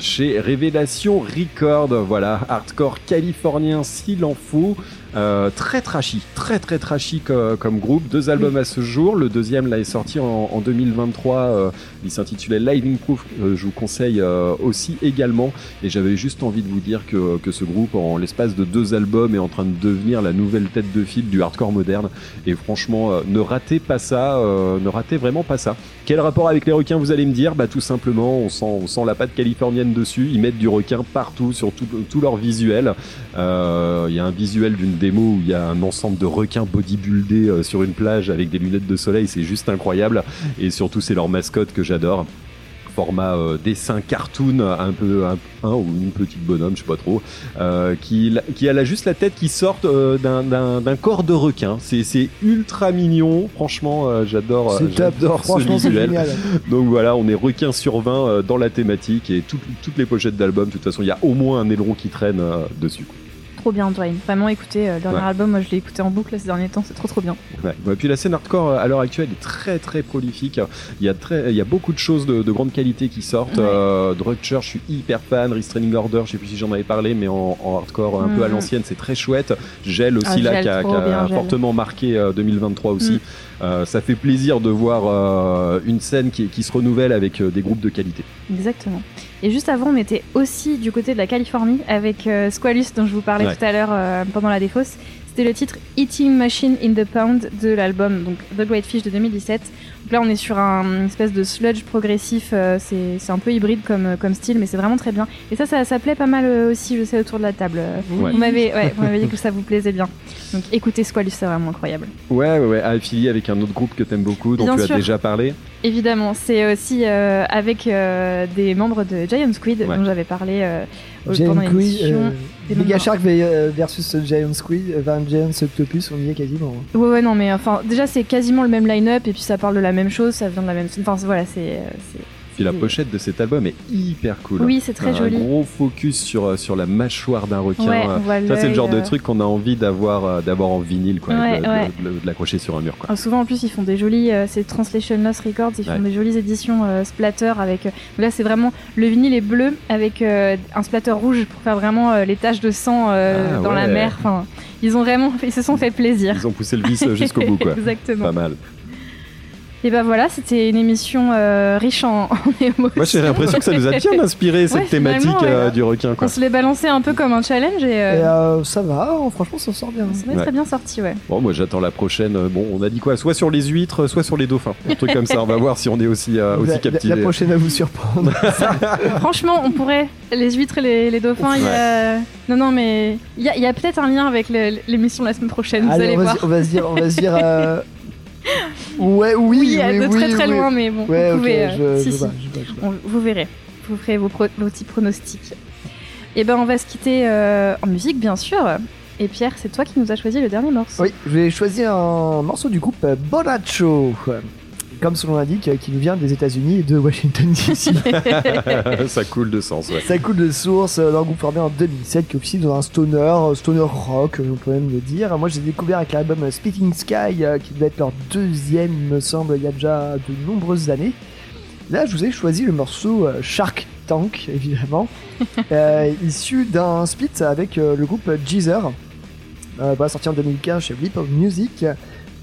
chez Révélation Record. Voilà, hardcore californien s'il en faut. Euh, très trashy, très très trashy co- comme groupe. Deux albums à ce jour. Le deuxième là est sorti en, en 2023. euh, il s'intitulait Lightning Proof. Euh, je vous conseille euh, aussi également. Et j'avais juste envie de vous dire que, que ce groupe, en l'espace de deux albums, est en train de devenir la nouvelle tête de file du hardcore moderne. Et franchement, euh, ne ratez pas ça. euh, ne ratez vraiment pas ça. Quel rapport avec les requins, vous allez me dire? Bah tout simplement, on sent, on sent la patte californienne dessus. Ils mettent du requin partout sur tout, tout leur visuel. Euh, Il y a un visuel d'une démo où il y a un ensemble de requins bodybuildés euh, sur une plage avec des lunettes de soleil. C'est juste incroyable. Et surtout, c'est leur mascotte que j'adore format euh, dessin cartoon un peu un, un ou une petite bonhomme je sais pas trop euh, qui, qui a là juste la tête qui sort euh, d'un- corps de requin c'est c'est ultra mignon franchement j'adore j'adore ce Franchement, c'est visuel génial. donc voilà, on est requin sur 20 euh, dans la thématique et tout- toutes les pochettes d'albums, de toute façon, il y a au moins un aileron qui traîne dessus. quoi. Trop bien, Dwayne. Vraiment, écoutez, euh, le dernier Ouais. album, moi je l'ai écouté en boucle ces derniers temps, c'est trop trop bien. Ouais. Ouais, puis la scène hardcore euh, à l'heure actuelle est très très prolifique. Il y a, très, il y a beaucoup de choses de, de grande qualité qui sortent. Ouais. Euh, je suis hyper fan. Restraining Order, je sais plus si j'en avais parlé, mais en, en hardcore un peu à Mhm. l'ancienne, c'est très chouette. Gel aussi Ah, là qui a, fortement marqué euh, 2023 aussi. Mhm. Euh, ça fait plaisir de voir euh, une scène qui, qui se renouvelle avec euh, des groupes de qualité. Exactement. Et juste avant, on était aussi du côté de la Californie avec euh, Squalus, dont je vous parlais Ouais. tout à l'heure euh, pendant la défausse. C'était le titre Eating Machine in the Pound de l'album, donc The Great Fish de 2017. Donc là, on est sur un une espèce de sludge progressif. euh, c'est un peu hybride comme, comme style, mais c'est vraiment très bien. Et ça, ça, ça plaît pas mal euh, aussi, je sais, autour de la table. Euh, Ouais. Vous m'avez ouais, dit que ça vous plaisait bien. Donc écoutez Squalus, c'est vraiment incroyable. Ouais, ouais, ouais, affilié avec un autre groupe que t'aimes beaucoup, dont Bien tu sûr. as déjà parlé. Évidemment, c'est aussi euh, avec euh, des membres de Giant Squid Ouais. dont j'avais parlé euh, pendant l'émission. Euh, Mega Shark euh, versus Giant Squid, euh, enfin Giant Octopus, on y est quasiment. hein. Ouais, ouais, non, mais enfin, déjà, c'est quasiment le même line-up et puis ça parle de la même chose, ça vient de la même. Enfin, voilà, c'est. Euh, Puis la pochette de cet album est hyper cool. Oui, c'est très un joli. gros focus sur, euh, sur la mâchoire d'un requin. Ouais, Euh, Ça, c'est le genre de euh. truc qu'on a envie d'avoir euh, d'avoir en vinyle, quoi, Ouais, de, de- ouais. de- de l'accrocher sur un mur. Quoi. Souvent en plus ils font des jolies, euh, c'est Translation Lost Records, ils font des jolies éditions euh, splatter avec. euh, là c'est vraiment le vinyle est bleu avec euh, un splatter rouge pour faire vraiment euh, les taches de sang euh, Ah, dans la mer. Enfin, ils ont vraiment, ils se sont fait plaisir. Ils ont poussé le vis euh, jusqu'au bout, quoi. Exactement. Pas mal. Et ben voilà, c'était une émission euh, riche en, en émotions. Moi, j'ai l'impression que ça nous a bien inspiré cette Ouais, thématique euh, ouais. du requin, quoi. On se l'est balancé un peu comme un challenge et, euh, Et euh, ça va, hein, franchement, ça sort bien. est Ouais. très bien sorti, ouais. Bon, moi, j'attends la prochaine. Bon, on a dit quoi? Soit sur les huîtres, soit sur les dauphins. Un truc comme ça. On va voir si on est aussi, euh, aussi la- captivé. la prochaine va vous surprendre. Franchement, on pourrait. Les huîtres et les, les dauphins, il y a. Non, non, mais il y a, peut-être un lien avec l'émission de la semaine prochaine, vous Allez, on, va voir. on va se dire, on va se dire. Ouais, oui, Oui, oui, de oui, très très oui. loin, mais bon, Ouais, vous pouvez. euh, je si, je. On- vous verrez. Vous ferez vos, pro- vos petits pronostics. Et ben, on va se quitter euh, en musique, bien sûr. Et Pierre, c'est toi qui nous as choisi le dernier morceau. Oui, je vais choisir un morceau du groupe Bonacho. Comme son nom l'indique, qui nous vient des États-Unis et de Washington DC. ça coule de sens, ouais. Ça coule de source euh, d'un groupe formé en 2007 qui officie dans un stoner, euh, stoner rock, euh, on peut même le dire. Moi, j'ai découvert avec l'album euh, Speaking Sky, euh, qui devait être leur deuxième, il me semble, il y a déjà de nombreuses années. Là, je vous ai choisi le morceau euh, Shark Tank, évidemment, euh, issu d'un split avec euh, le groupe Jeezer, euh, bah, sorti en 2015 chez Leap of Music.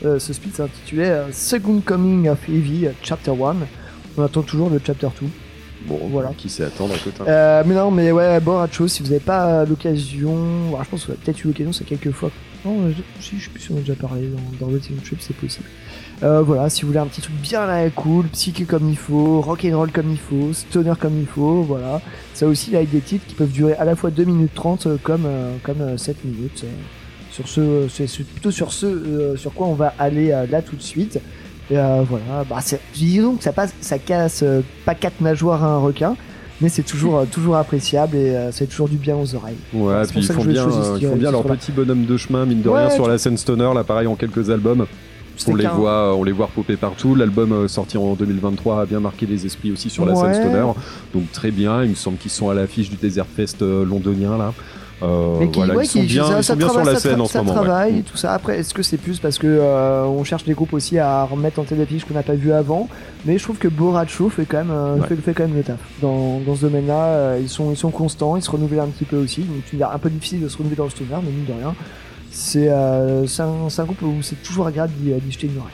Euh, ce split s'intitulait euh, Second Coming of Evie, euh, Chapter 1. On attend toujours le Chapter 2. Bon, voilà. Qui sait attendre, écoute. hein. Euh, mais non, mais ouais, Boracho, si vous n'avez pas l'occasion, je pense que vous avez peut-être eu l'occasion, c'est quelques fois. Non, je, si, je sais plus si on a déjà parlé dans, dans le Team Trip, c'est possible. Euh, voilà, si vous voulez un petit truc bien là, cool, psyché comme il faut, rock and roll comme il faut, stoner comme il faut, voilà. Ça aussi avec des titres qui peuvent durer à la fois 2 minutes 30 euh, comme, euh, comme euh, 7 minutes. Euh. Sur ce, c'est c'est plutôt sur ce euh, sur quoi on va aller euh, là tout de suite. Et, euh, voilà, bah, disons que ça passe, ça casse euh, pas quatre nageoires à un requin, mais c'est toujours euh, toujours appréciable et euh, c'est toujours du bien aux oreilles. Ouais, puis ils font bien, euh, ils font bien leur petit bonhomme de chemin, mine de Ouais, rien, sur la scène stoner, là pareil en quelques albums. On les, voit, on les voit popper partout. L'album euh, sorti en 2023 a bien marqué les esprits aussi sur la Ouais. scène stoner. Donc très bien, il me semble qu'ils sont à l'affiche du Desert Fest euh, londonien là. Euh, Mais qui, voilà, ouais, ils sont qui- bien, ça, ils ça sont bien sur travaille- la ça scène tra- en ce ça moment. ouais. travaille Mm. et tout ça. Après, est-ce que c'est plus parce que euh, on cherche des groupes aussi à remettre en tête d'affiche qu'on n'a pas vu avant? Mais je trouve que Boracho fait quand même euh, Ouais. fait, fait quand même le taf. Dans, dans ce domaine-là, euh, ils sont ils sont constants, ils se renouvellent un petit peu aussi. Donc tu me un peu difficile de se renouveler dans le stoner, mais mine de rien, c'est euh, c'est un, un groupe où c'est toujours agréable d'y d'y jeter une oreille.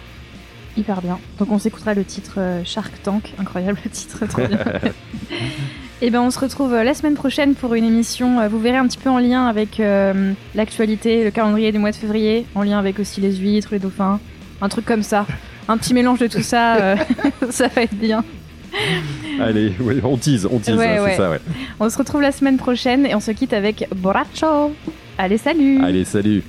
Hyper bien. Donc on s'écoutera le titre Shark Tank, incroyable titre, trop bien. Et ben on se retrouve euh, la semaine prochaine pour une émission. euh, Vous verrez un petit peu en lien avec euh, l'actualité, le calendrier du mois de février, en lien avec aussi les huîtres, les dauphins, un truc comme ça. Un petit mélange de tout ça, euh, ça va être bien. Allez, ouais, on tease, on tease, Ouais, hein, ouais. c'est ça, ouais. On se retrouve la semaine prochaine et on se quitte avec Borracho. Allez, salut Allez, salut.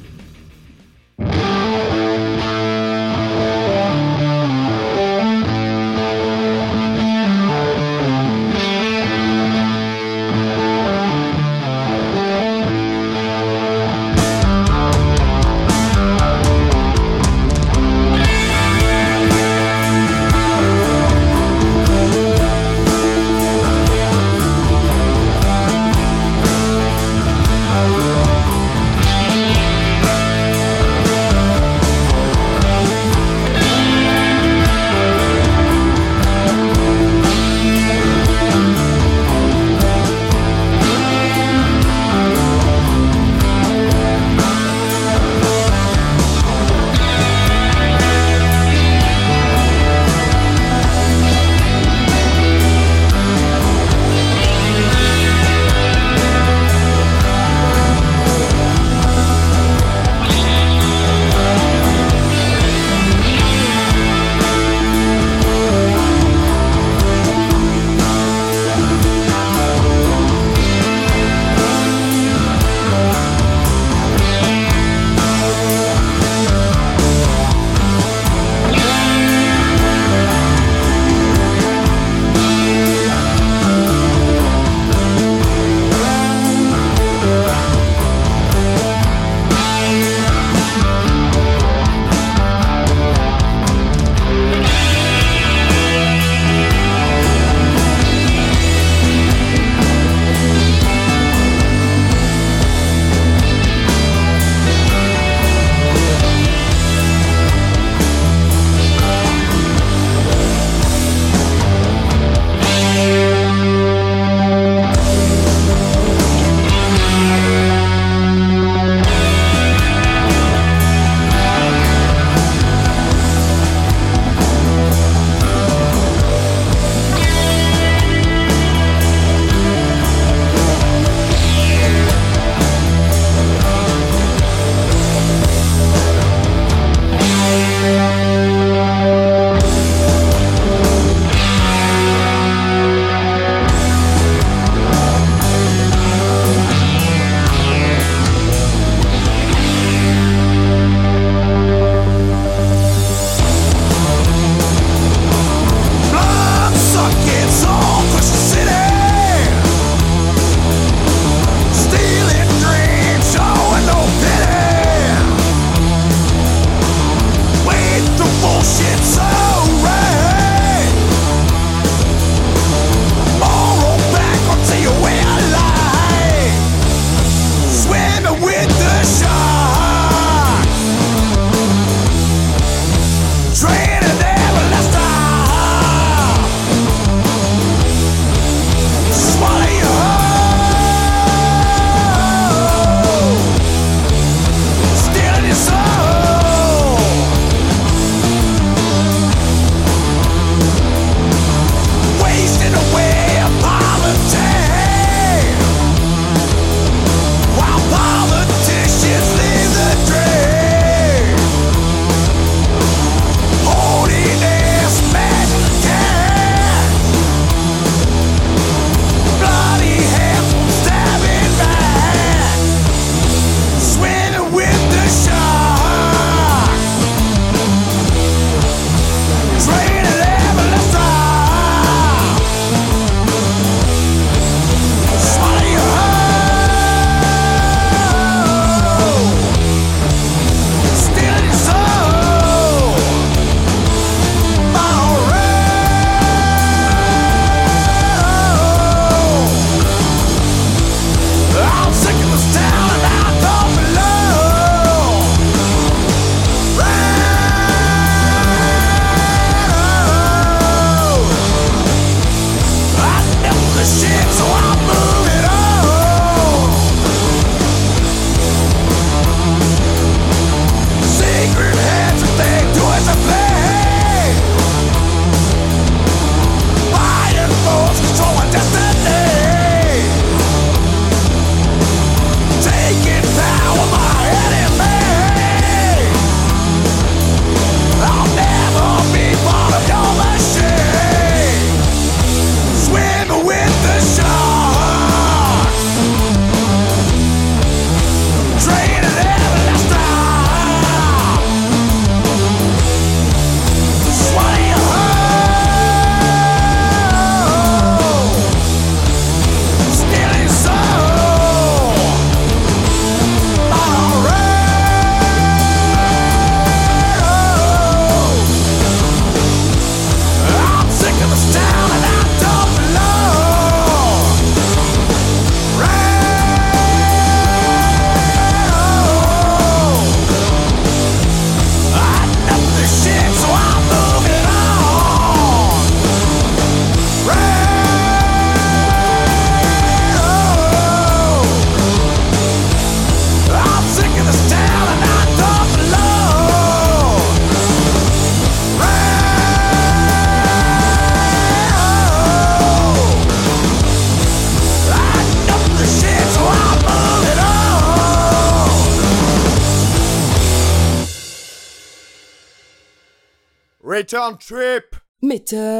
Return Trip. Metal Orgy